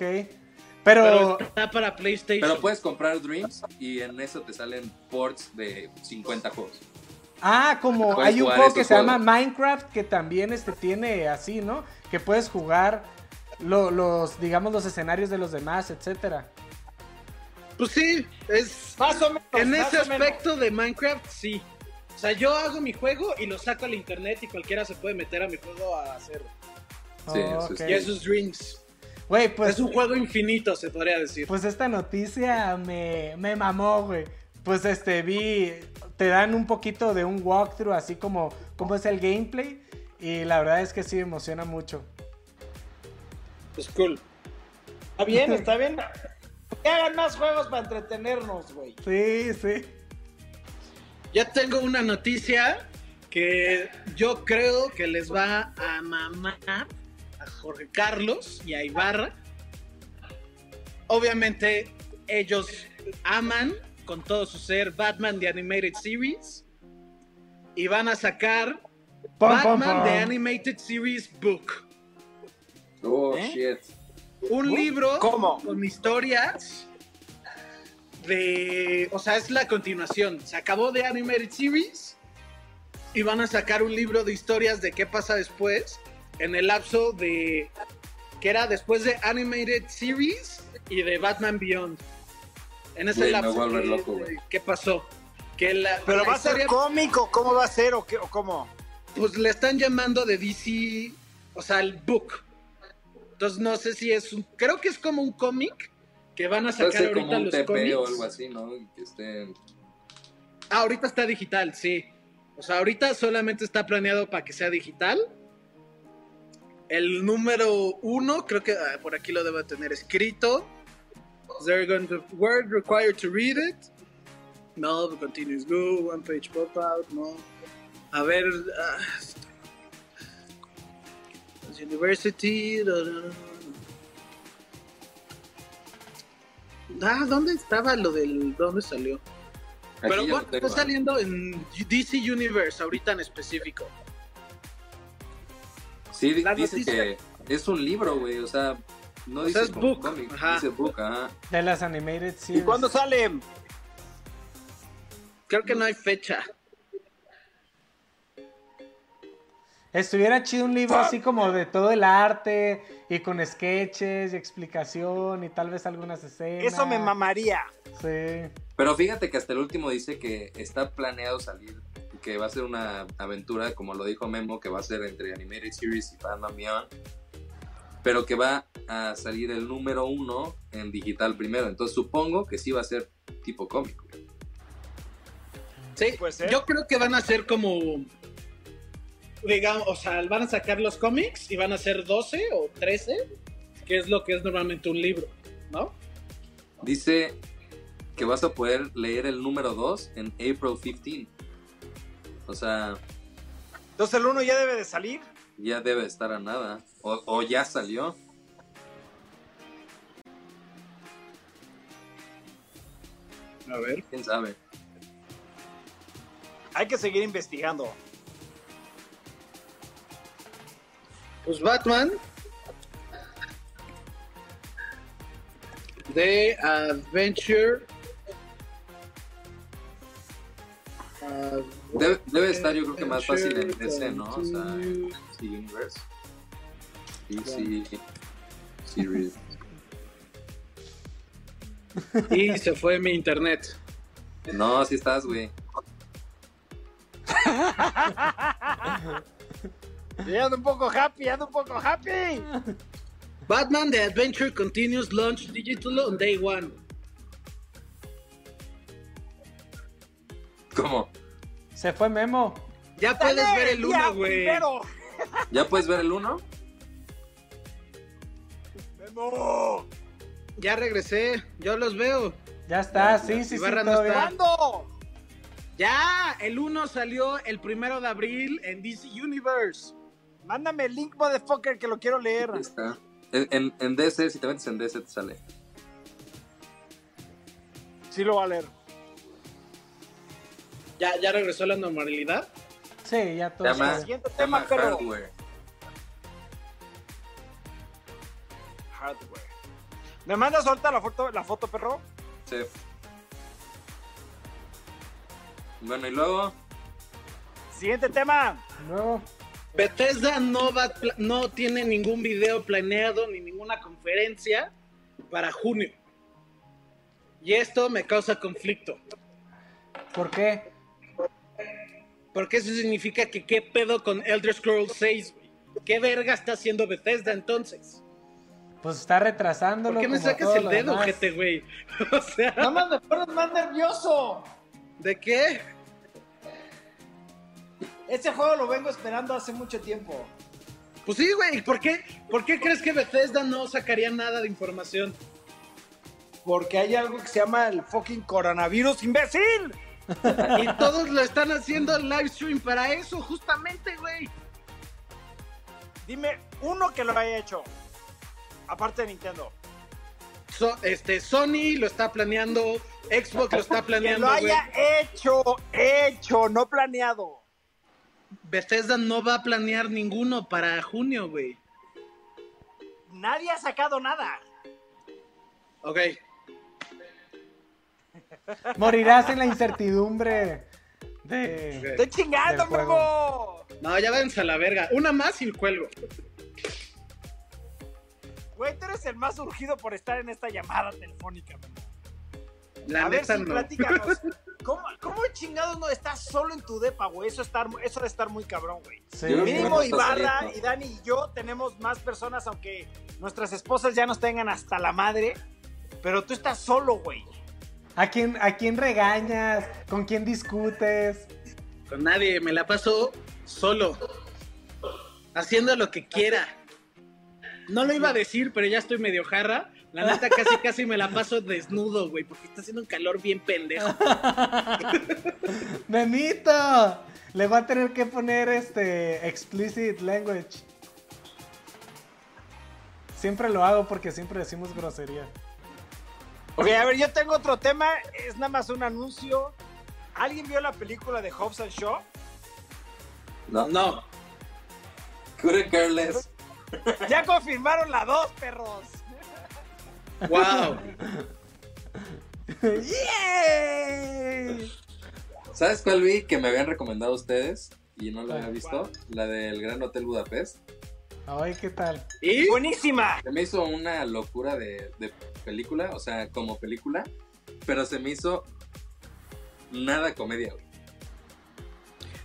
Pero Pero, está para PlayStation. Pero puedes comprar Dreams y en eso te salen ports de 50 juegos. ah, como Puedes hay un juego que se llama. Minecraft que también este tiene así, ¿no? Que puedes jugar lo- los, digamos, los escenarios de los demás, etcétera. Pues sí, es Más o menos. en más ese o menos. aspecto de Minecraft sí. O sea, yo hago mi juego y lo saco al internet y cualquiera se puede meter a mi juego a hacerlo. Sí, Oh, eso es- ok. Y eso es Dreams. Güey, pues, es un juego infinito, se podría decir. pues esta noticia me, me mamó, güey. Pues este, vi, te dan un poquito de un walkthrough, así como, como es el gameplay. Y la verdad es que sí me emociona mucho. Pues cool. Está bien, está bien. <laughs> Que hagan más juegos para entretenernos, güey. Sí, sí. Ya tengo una noticia que yo creo que les va a mamar a Jorge Carlos y a Ibarra. Obviamente ellos aman con todo su ser Batman The Animated Series y van a sacar Pum, Batman pum, pum. The Animated Series Book. Oh, ¿Eh? shit. Un libro ¿Cómo? con historias de. O sea, es la continuación. Se acabó de Animated Series y van a sacar un libro de historias de qué pasa después en el lapso de. que era después de Animated Series y de Batman Beyond. En ese lapso. loco, güey. ¿Qué pasó? Que la, Pero la va a ser cómico, ¿cómo va a ser o qué o cómo? Pues le están llamando de DC. O sea, el book. Entonces no sé si es un. Creo que es como un cómic que van a sacar ser como ahorita un los TP cómics. o algo así, ¿no? Que. Ah, ahorita está digital, sí. O sea, ahorita solamente está planeado para que sea digital. El número uno, creo que ah, por aquí lo debo tener escrito. Is there going to word required to read it? No, the continuous go, one page pop out, no. A ver, ah, University. Ah, ¿dónde estaba lo del. ¿Dónde salió? Aquí Pero bueno, está ¿eh? saliendo en DC Universe ahorita en específico. Sí, La dice noticia- que es un libro, güey. O sea, no O dice sea, es como book, cómic, ajá. dice book, ajá. De las animated ¿Y series. cuándo sale? Creo que no hay fecha. Estuviera chido un libro así como de todo el arte y con sketches y explicación y tal vez algunas escenas. Eso me mamaría. Sí. Pero fíjate que hasta el último dice que está planeado salir, que va a ser una aventura, como lo dijo Memo, que va a ser entre Animated Series y Batman Beyond, pero que va a salir el número uno en digital primero. Entonces supongo que sí va a ser tipo cómic. güey. Sí, Puede ser. yo creo que van a ser como. Digamos, o sea, van a sacar los cómics y van a ser 12 o 13, que es lo que es normalmente un libro, ¿no? Dice que vas a poder leer el número 2 en April 15. O sea, Entonces el uno ya debe de salir. ya debe estar a nada. O, o ya salió. A ver. ¿Quién sabe? Hay que seguir investigando. Pues Batman. The Adventure Debe estar, yo creo que más fácil en DC, ¿no? O sea, en DC Universe. DC Series. Y se fue mi internet. No, así estás, güey. <laughs> Ya ando un poco happy, ando un poco happy. Batman The Adventure Continues Launch Digital on Day One. ¿Cómo? Se fue Memo. Ya puedes Dale, ver el día 1, güey. ¿Ya puedes ver el 1? Memo. Ya regresé, yo los veo. Ya está, sí, sí, sí, Ibarra no todo está. ¿Cuándo? Ya, el 1 salió el primero de abril en DC Universe. Mándame el link, motherfucker, que lo quiero leer. Ahí está. En, en, en DC, si te metes en DC, te sale. Sí lo va a leer. Ya, ya regresó la normalidad. Sí, ya todo. Llama, está- Siguiente tema, llama pero- Hardware. Hardware. ¿Me mandas ahorita la foto, la foto, perro? Sí. Bueno, y luego, Siguiente tema. Nuevo. Bethesda no, va, no tiene ningún video planeado ni ninguna conferencia para junio. Y esto me causa conflicto. ¿Por qué? Porque eso significa que qué pedo con Elder Scrolls 6, güey. ¿Qué verga está haciendo Bethesda entonces? Pues está retrasándolo. ¿Por qué me como sacas el dedo, gente, güey? <laughs> O sea, más me pones más nervioso. ¿de qué? Este juego lo vengo esperando hace mucho tiempo. Pues sí, güey. ¿Por qué? ¿Por qué crees que Bethesda no sacaría nada de información? Porque hay algo que se llama el fucking coronavirus, imbécil. Y todos lo están haciendo live stream para eso, justamente, güey. Dime uno que lo haya hecho. Aparte de Nintendo. So- este, Sony lo está planeando, Xbox lo está <laughs> Que planeando, lo güey. haya hecho, hecho, no planeado. Bethesda no va a planear ninguno para junio, güey. Nadie ha sacado nada. Ok. <laughs> Morirás en la incertidumbre de. Estoy chingando, Memo. No, ya váyanse a la verga. Una más y cuelgo. Güey, tú eres el más urgido por estar en esta llamada telefónica, Memo. La a ver, neta sí, no. <laughs> ¿Cómo, ¿Cómo chingados no estás solo en tu depa, güey? Eso, estar, eso de estar muy cabrón, güey. Sí. Mínimo Ibarra saliendo. y Dani y yo tenemos más personas, aunque nuestras esposas ya nos tengan hasta la madre. Pero tú estás solo, güey. ¿A quién, ¿A quién regañas? ¿Con quién discutes? Con nadie, me la paso solo. Haciendo lo que quiera. No lo iba a decir, pero ya estoy medio jarra. La neta casi casi me la paso desnudo, güey, porque está haciendo un calor bien pendejo. <laughs> ¡Memito! Le voy a tener que poner este explicit language. Siempre lo hago porque siempre decimos grosería. Ok, a ver, yo tengo otro tema. Es nada más un anuncio. ¿Alguien vio la película de Hobbs and Shaw? No, No, couldn't care less. Ya confirmaron la dos, perros. Wow. ¡Yay! ¿Sabes cuál vi que me habían recomendado ustedes y no lo había ¿Cuál? visto? La del Gran Hotel Budapest. Ay, ¿qué tal? ¿Y? Buenísima. Se me hizo una locura de, de película, o sea, como película, pero se me hizo nada comedia, güey.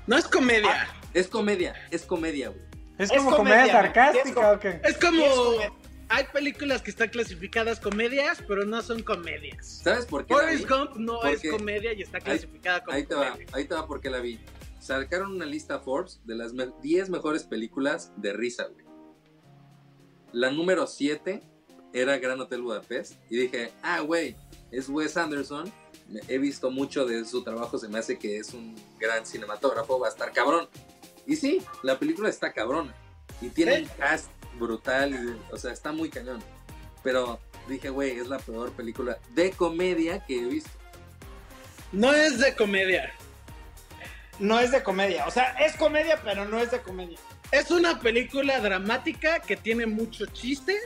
No es comedia. Es comedia, es comedia, güey. ¿Es Es como comedia, comedia es sarcástica com- o qué? Es como... Es comedia. Hay películas que están clasificadas comedias, pero no son comedias. ¿Sabes por qué? Forrest Gump no es comedia y está clasificada como Ahí te va, ahí te va porque la vi. Sacaron una lista Forbes de las me- 10 mejores películas de risa, güey. La número 7 era Gran Hotel Budapest. Y dije, ah, güey, es Wes Anderson. He visto mucho de su trabajo, se me hace que es un gran cinematógrafo, va a estar cabrón. Y sí, la película está cabrona. Y tiene un cast brutal, y- o sea, está muy cañón. Pero dije, güey, es la peor película de comedia que he visto. No es de comedia. No es de comedia. O sea, es comedia, pero no es de comedia. Es una película dramática que tiene mucho chiste,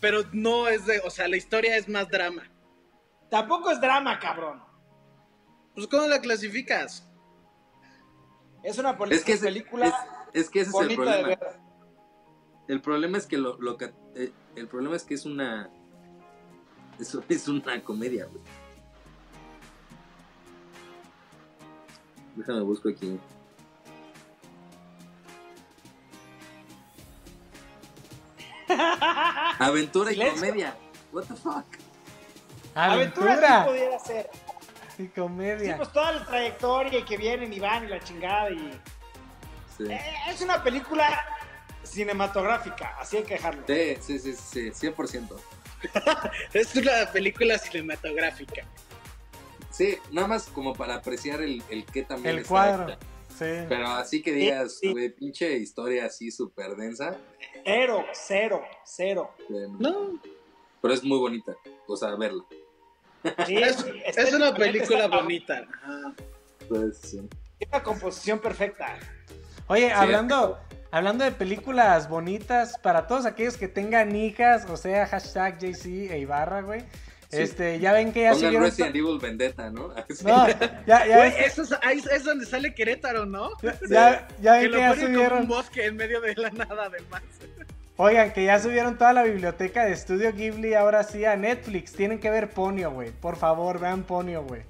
pero no es de... O sea, la historia es más drama. Tampoco es drama, cabrón. Pues, ¿cómo la clasificas? Es una Es que ese- película es, es que ese es el problema. El problema es que lo, lo que- eh, el problema es que es una eso <laughs> es una comedia, güey. Déjame busco aquí. Aventura y comedia. What the fuck? Aventura sí Aventura pudiera ser. y Sí, comedia. pues toda la trayectoria y que vienen y van y la chingada y... Sí. Eh, Es una película cinematográfica, así hay que dejarlo. Sí, sí, sí, sí, 100%. <laughs> Es una película cinematográfica. Sí, nada más como para apreciar el, el que también El está cuadro. Sí. Pero así que digas, Sí, pinche historia así súper densa. Cero, cero, cero. eh, No, Pero es muy bonita. O sea, verla. Sí, <laughs> es, es una película está- bonita. Ajá. Pues, sí. Tiene una composición perfecta. Oye, hablando, hablando de películas bonitas, para todos aquellos que tengan hijas, o sea, hashtag JC e Ibarra, güey. Sí. Este, ya ven que ya Pongan subieron. Resident Evil Vendetta, ¿no? <laughs> Así. No, ya, ya, que- eso es, ahí es donde sale Querétaro, ¿no? ya, ya Que ven lo que ya como un subieron. bosque en medio de la nada, además. Oigan, que ya subieron toda la biblioteca de Estudio Ghibli ahora sí a Netflix. Tienen que ver Ponyo, güey. Por favor, vean Ponyo, güey.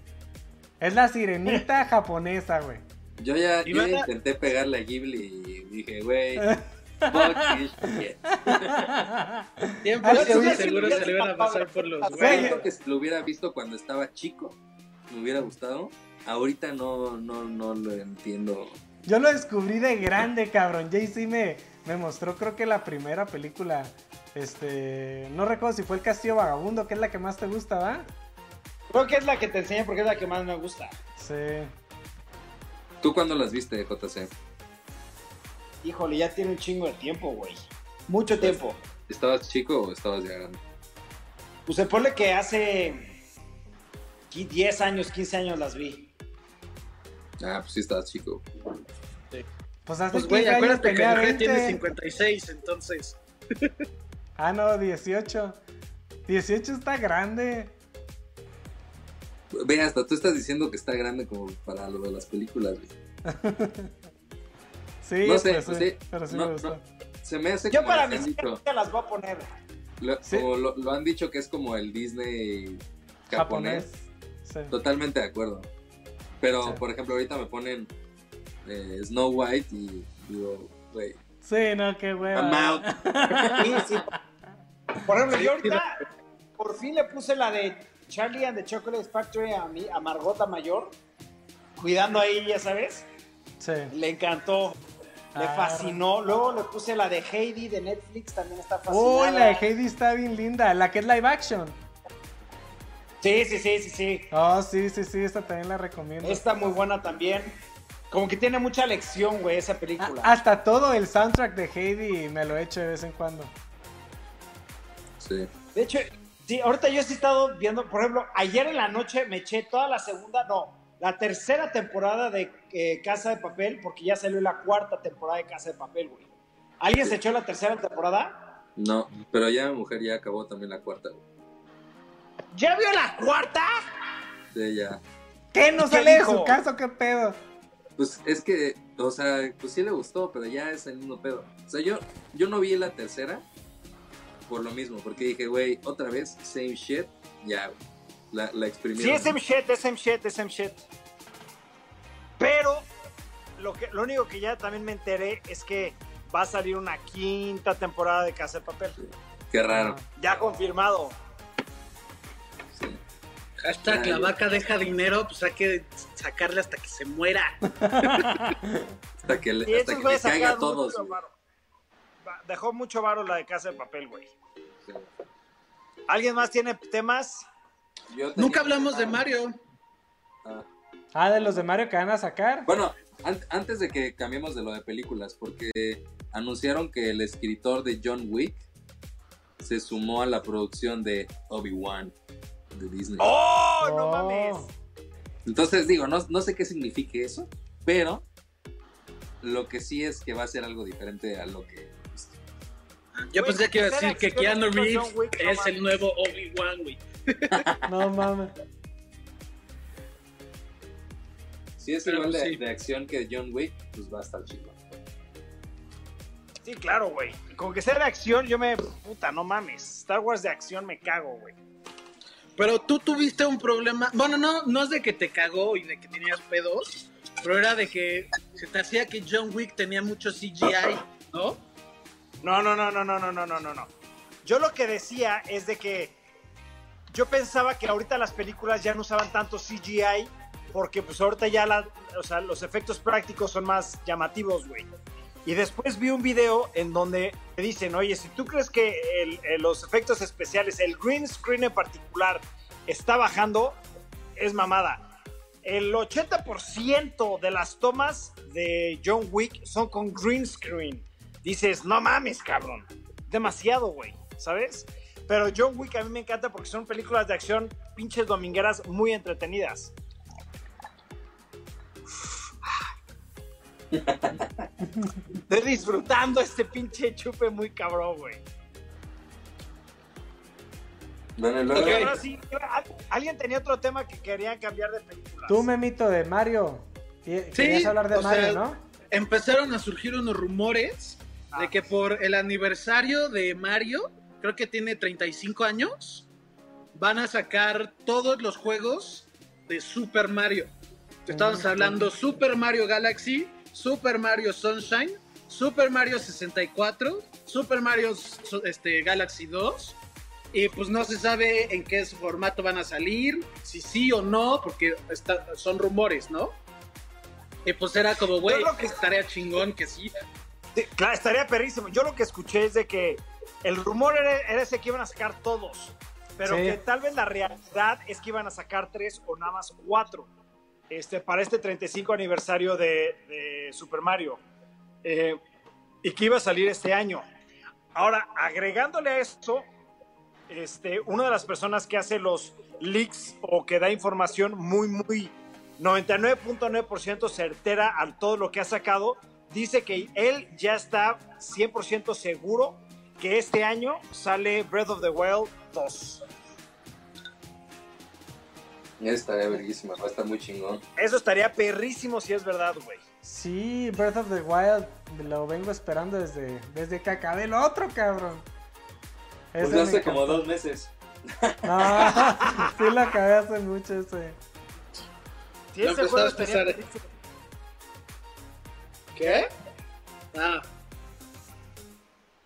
Es la sirenita <laughs> japonesa, güey. Yo ya, Y yo ya van a- intenté pegarle a Ghibli y dije, güey, fuck this shit. Siempre Ah, estoy sí, seguro sí, se le iban a pasar por los sí, Güey, Siento huevos. que si lo hubiera visto cuando estaba chico, me hubiera gustado. Ahorita no, no, no lo entiendo. Yo lo descubrí de grande, cabrón. JC me, me mostró, creo que la primera película. Este. No recuerdo si fue El Castillo Vagabundo, que es la que más te gusta, ¿va? Creo que es la que te enseñé porque es la que más me gusta. Sí. ¿Tú cuándo las viste, JC? Híjole, ya tiene un chingo de tiempo, güey. Mucho tiempo. ¿Estabas chico o estabas ya grande? Pues se pone que hace qui- 10 años, 15 años las vi. Ah, pues sí estabas chico. Pues hace Pues, güey, 15 años acuérdate que tenía el G 20. tiene 56, entonces. Ah, no, 18. 18 está grande. Ve, hasta tú estás diciendo que está grande como para lo de las películas. güey. <laughs> Sí, No sé, pues, pues sí, sí. pero sí No, me gustó. no. Se me hace Yo como para mis han hijas dicho. ya las voy a poner. Lo, Sí. como lo, lo han dicho que es como el Disney japonés. Japonés. Sí. Totalmente de acuerdo. Pero, Sí. por ejemplo, ahorita me ponen eh, Snow White y digo, güey, Sí, no, qué hueva. I'm out. <laughs> Sí, sí. Por ejemplo, yo ahorita por fin le puse la de Charlie and the Chocolate Factory a mi a Margota Mayor. Cuidando ahí, ya sabes. Sí. Le encantó. Le Ah. fascinó. Luego le puse la de Heidi de Netflix, también está fascinada. Uy, la de Heidi está bien linda. La que es live action. Sí, sí, sí, sí, sí. Oh, sí, sí, sí, esta también la recomiendo. Está muy buena también. Como que tiene mucha lección, güey, esa película. Ah, hasta todo el soundtrack de Heidi me lo echo de vez en cuando. sí. De hecho, sí, ahorita yo sí he estado viendo, por ejemplo, ayer en la noche me eché toda la segunda, no, la tercera temporada de eh, Casa de Papel, porque ya salió la cuarta temporada de Casa de Papel, güey. ¿Alguien se echó la tercera temporada? No, pero ya mi mujer ya acabó también la cuarta. güey. ¿Ya vio la cuarta? Sí, ya. ¿Qué? ¿No ¿Qué sale de su casa? ¿Qué pedo? Pues es que, o sea, pues sí le gustó, pero ya es el mismo pedo. O sea, yo, yo no vi la tercera por lo mismo, porque dije, güey, otra vez, same shit, ya, güey. La, la Sí, exprimieron. es same shit, es same shit, es same shit. Pero lo, que, lo único que ya también me enteré es que va a salir una quinta temporada de Casa de Papel. Qué raro. Ya confirmado. Sí. Hashtag Ay. la vaca deja dinero, pues hay que sacarle hasta que se muera. <laughs> Hasta que, le, hasta que le caiga a todos. mucho Dejó mucho varo la de Casa de Papel, güey. Sí. ¿Alguien más tiene temas? Yo Nunca hablamos de Mario. Ah. Ah, de los de Mario que van a sacar. Bueno, an- antes de que cambiemos de lo de películas, porque anunciaron que el escritor de John Wick se sumó a la producción de Obi-Wan de Disney. ¡Oh, no Oh. mames! Entonces digo, no, no sé qué signifique eso, pero lo que sí es que va a ser algo diferente a lo que... Yo Güey, pensé que iba a decir que Keanu Reeves John Wick, no es el nuevo Obi-Wan, güey. <laughs> No mames. Si es Pero igual de, sí. de acción que John Wick, pues va a estar chido. Sí, claro, güey. Con que sea de acción, yo me. Puta, no mames. Star Wars de acción me cago, güey. Pero tú tuviste un problema. Bueno, no, no es de que te cagó y de que tenías pedos, pero era de que se te hacía que John Wick tenía mucho CGI, ¿no? No, no, no, no, no, no, no, no, no. Yo lo que decía es de que yo pensaba que ahorita las películas ya no usaban tanto CGI porque pues ahorita ya los efectos prácticos son más llamativos, güey. Y después vi un video en donde me dicen, oye, si tú crees que los efectos especiales, el green screen en particular, está bajando, es mamada. El 80% de las tomas de John Wick son con green screen. Dices, no mames, cabrón. Demasiado, güey, ¿sabes? Pero John Wick a mí me encanta porque son películas de acción pinches domingueras muy entretenidas. <laughs> Estoy disfrutando este pinche chupe muy cabrón, güey. Bueno, y luego, Ok. Ahora sí, ¿al- ¿alguien tenía otro tema que quería cambiar de películas? Tú, Memito, de Mario. Y- Sí, Querías hablar de Mario, sea, ¿no? Empezaron a surgir unos rumores. De que por el aniversario de Mario, creo que tiene 35 años, van a sacar todos los juegos de Super Mario. Estamos Mm, hablando Super Mario Galaxy, Super Mario Sunshine, Super Mario 64, Super Mario este, Galaxy 2. Y pues no se sabe en qué formato van a salir, si sí o no, porque está- son rumores, ¿no? Y pues era como, güey, estaría chingón que sí. Claro, estaría perrísimo. Yo lo que escuché es de que el rumor era, era ese que iban a sacar todos, pero Sí. que tal vez la realidad es que iban a sacar tres o nada más cuatro este, para este 35 aniversario de, de Super Mario eh, y que iba a salir este año. Ahora, agregándole a esto, este, una de las personas que hace los leaks o que da información muy, muy 99.9% certera a todo lo que ha sacado, dice que él ya está 100% seguro que este año sale Breath of the Wild 2. estaría verguísima, va a estar muy chingón. Eso estaría perrísimo si es verdad, güey. Sí, Breath of the Wild lo vengo esperando desde, desde que acabé el otro, cabrón. Pues Ese hace como dos meses. No, <laughs> sí lo acabé hace mucho ese. Lo ese juego estaría. ¿Qué? Ah,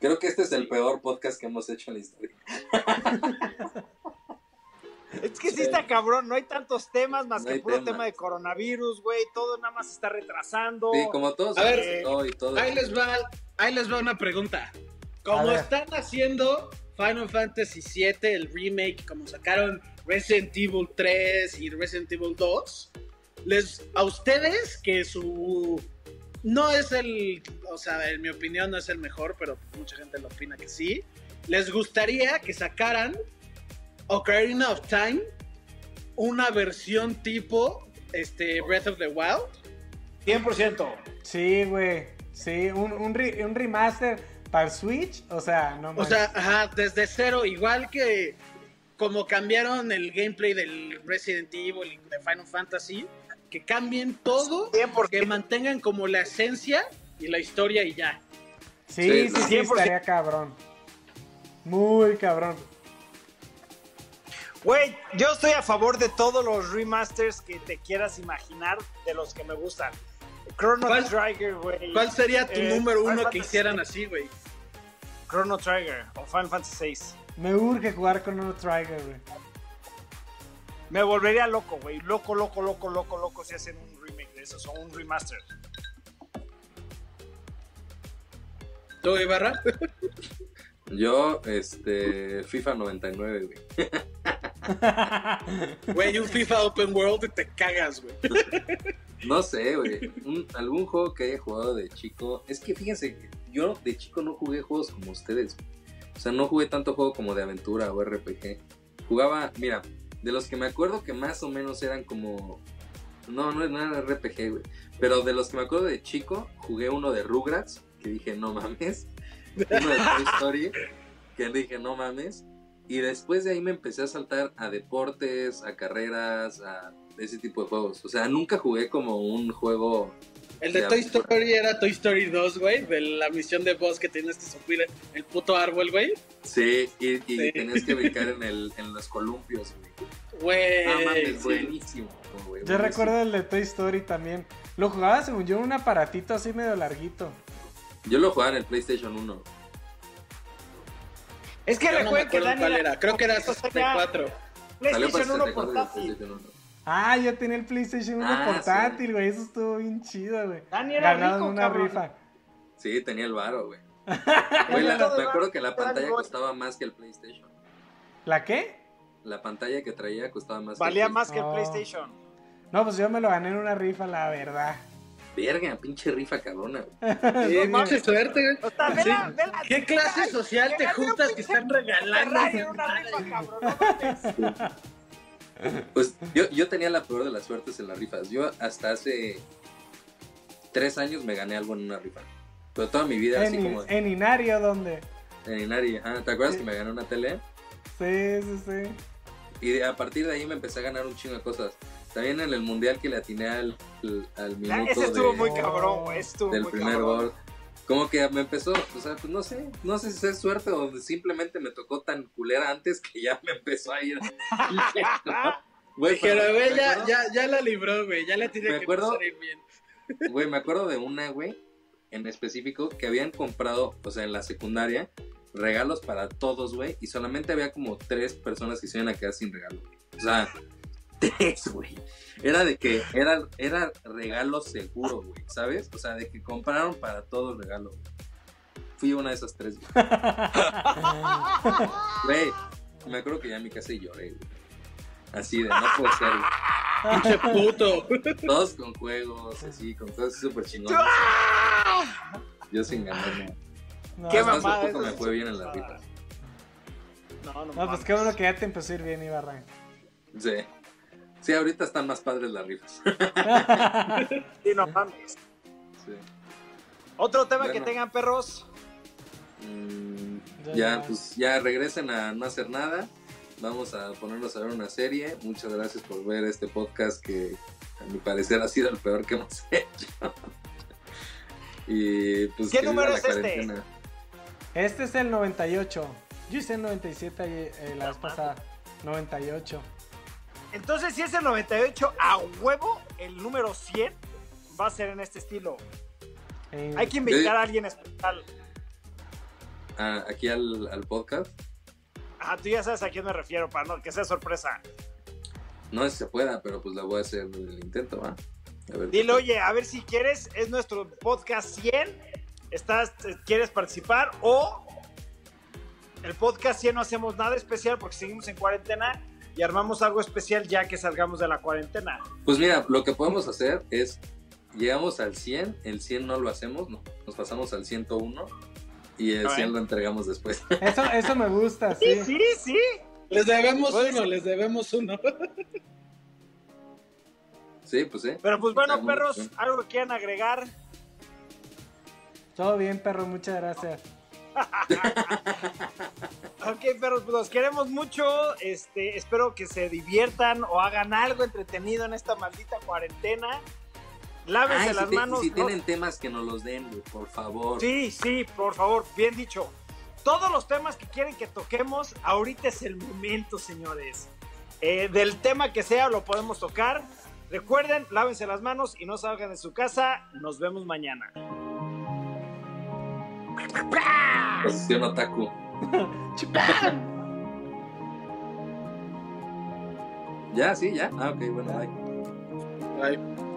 Creo que este es el peor podcast que hemos hecho en la historia. <laughs> Es que sí está cabrón, no hay tantos temas más No que puro tema de coronavirus, güey. Todo nada más se está retrasando. Sí, como todos A ver, afectó y todo. ahí les va, ahí les va una pregunta. Como están haciendo Final Fantasy VII, el remake, como sacaron Resident Evil 3 y Resident Evil 2, les, a ustedes que su no es el, o sea, en mi opinión no es el mejor, pero mucha gente lo opina que sí. Les gustaría que sacaran Ocarina of Time, una versión tipo este Breath of the Wild. 100%. Sí, güey. Sí, un, un, re- un remaster para el Switch. O sea, no O manches. sea, ajá, desde cero, igual que como cambiaron el gameplay del Resident Evil y de Final Fantasy, que cambien todo, 100%. que mantengan como la esencia y la historia y ya. sí, sí, sí, sí, 100%. estaría cabrón. Muy cabrón. Güey, yo estoy a favor de todos los remasters que te quieras imaginar de los que me gustan. Chrono ¿Cuál- Trigger, güey. ¿Cuál sería tu Eh, número Final uno que Fantasy hicieran así, güey? Chrono Trigger o Final Fantasy VI. Me urge jugar con un Trigger, güey. Me volvería loco, güey. Loco, loco, loco, loco, loco si hacen un remake de esos o un remaster. ¿Tú, Ibarra? <laughs> Yo, este, FIFA 99, güey. <laughs> Güey, un FIFA Open World y te cagas, güey. <laughs> No sé, güey. Un- algún juego que haya jugado de chico. Es que fíjense, yo de chico no jugué juegos como ustedes. güey. O sea, no jugué tanto juego como de aventura o RPG. Jugaba, mira, de los que me acuerdo que más o menos eran como. No, no, era RPG, güey. Pero de los que me acuerdo de chico, jugué uno de Rugrats, que dije, no mames. Uno de Toy Story, que dije, no mames. Y después de ahí me empecé a saltar a deportes, a carreras, a ese tipo de juegos. O sea, nunca jugué como un juego. El de de Toy. Story era Toy Story 2, güey, de la misión de boss que tienes que subir el puto árbol, güey. Sí, y, y Sí. tenías que brincar en, el, <laughs> en los columpios, güey. Güey. Ah, mames, sí. buenísimo, güey. Yo recuerdo el de Toy Story también. Lo jugaba según yo en un aparatito así medio larguito. Yo lo jugaba en el PlayStation 1. Es que Yo no que Dani cuál era. Creo que era esto tenía 64. Salió para PlayStation 1 64 y portátil. PlayStation 1. Ah, yo tenía el PlayStation 1 Ah, portátil, güey. Eso estuvo bien chido, güey. Dani era Ganado en rico, una cabrón. rifa. Sí, tenía el varo, güey. <laughs> Güey, la- todo me acuerdo que la pantalla costaba más que el PlayStation. ¿La qué? La pantalla que traía costaba más Valía que el más que el Oh. PlayStation. No, pues yo me lo gané en una rifa, la verdad. Verga, pinche rifa cabrona, güey. <laughs> Sí, No mames. suerte, güey. O sea, Sí. vela, vela. ¿Qué clase social te juntas que están regalando? En una rifa, cabrón. No. <laughs> Pues yo, yo tenía la peor de las suertes en las rifas. Yo hasta hace tres años me gané algo en una rifa. Pero toda mi vida así como en Inario, ¿dónde? en Inari. Ajá, ¿Te acuerdas Sí. que me gané una tele? Sí, sí, sí. Y a partir de ahí me empecé a ganar un chingo de cosas. También en el mundial que le atiné al, al, al Ya, minuto Ese estuvo de- muy cabrón, güey. del muy primer cabrón. gol. Como que me empezó, o sea, pues no sé, no sé si es suerte o simplemente me tocó tan culera antes que ya me empezó a ir. Güey, Pero, güey, ya, ya, ya la libró, güey. Ya le tiene que acuerdo- ir bien. Güey, me acuerdo de una, güey, en específico, que habían comprado, o sea, en la secundaria, regalos para todos, güey, y solamente había como tres personas que se iban a quedar sin regalo. O sea, tres, güey. Era de que era, era regalo seguro, güey, ¿sabes? O sea, de que compraron para todos regalo. Fui una de esas tres, güey. <laughs> Güey, me acuerdo que ya en mi casa lloré, güey. Así de, no puede ser, güey. Pinche puto. Todos con juegos, así, con cosas súper chingones. Yo sin ganar. No, Qué Además, mamada, eso me fue bien en mamada. rifas. No, no, No, pues qué bueno que ya te empezó a ir bien, Ibarra. Sí. Sí, ahorita están más padres las rifas. <laughs> Sí, no mames. Sí. Otro tema que tengan perros. Mm, Ya, pues ya regresen a no hacer nada. Vamos a ponernos a ver una serie. Muchas gracias por ver este podcast que a mi parecer ha sido el peor que hemos <laughs> hecho. y pues ¿Qué número es este? cuarentena. Este es el 98. Yo hice el 97 ayer- eh, la vez pasada. 98. Entonces, si es el 98 a huevo, el número 100 va a ser en este estilo. Eh, Hay que invitar a alguien especial. Ah, aquí al, al podcast. Ah, tú ya sabes a quién me refiero, para no que sea sorpresa. No sé si se pueda, pero pues la voy a hacer el intento, ¿va? A ver Dile, oye, a ver si quieres, es nuestro podcast 100. ¿Estás, eh, ¿Quieres participar? O el podcast 100 no hacemos nada especial porque seguimos en cuarentena y armamos algo especial ya que salgamos de la cuarentena. Pues mira, lo que podemos hacer es, llegamos al 100, el 100 no lo hacemos, no, nos pasamos al 101 y el A 100 ver. lo entregamos después. <laughs> Eso, eso me gusta, sí. Sí, sí. Les debemos uno, les debemos uno. sí, pues sí. Pero pues bueno, perros, algo que quieran agregar. Todo bien, perro, muchas gracias. <laughs> Ok, perros, pues los queremos mucho. Este, espero que se diviertan o hagan algo entretenido en esta maldita cuarentena. Lávense Ay, las si, te- manos. si no- tienen temas que nos los den, por favor. Sí, sí, por favor, bien dicho. Todos los temas que quieren que toquemos, ahorita es el momento, señores. Eh, del tema que sea, lo podemos tocar. Recuerden, lávense las manos y no salgan de su casa. Nos vemos mañana. Posición otaku. <laughs> ya, sí, ya. Ah, ok, bueno, bye. Bye.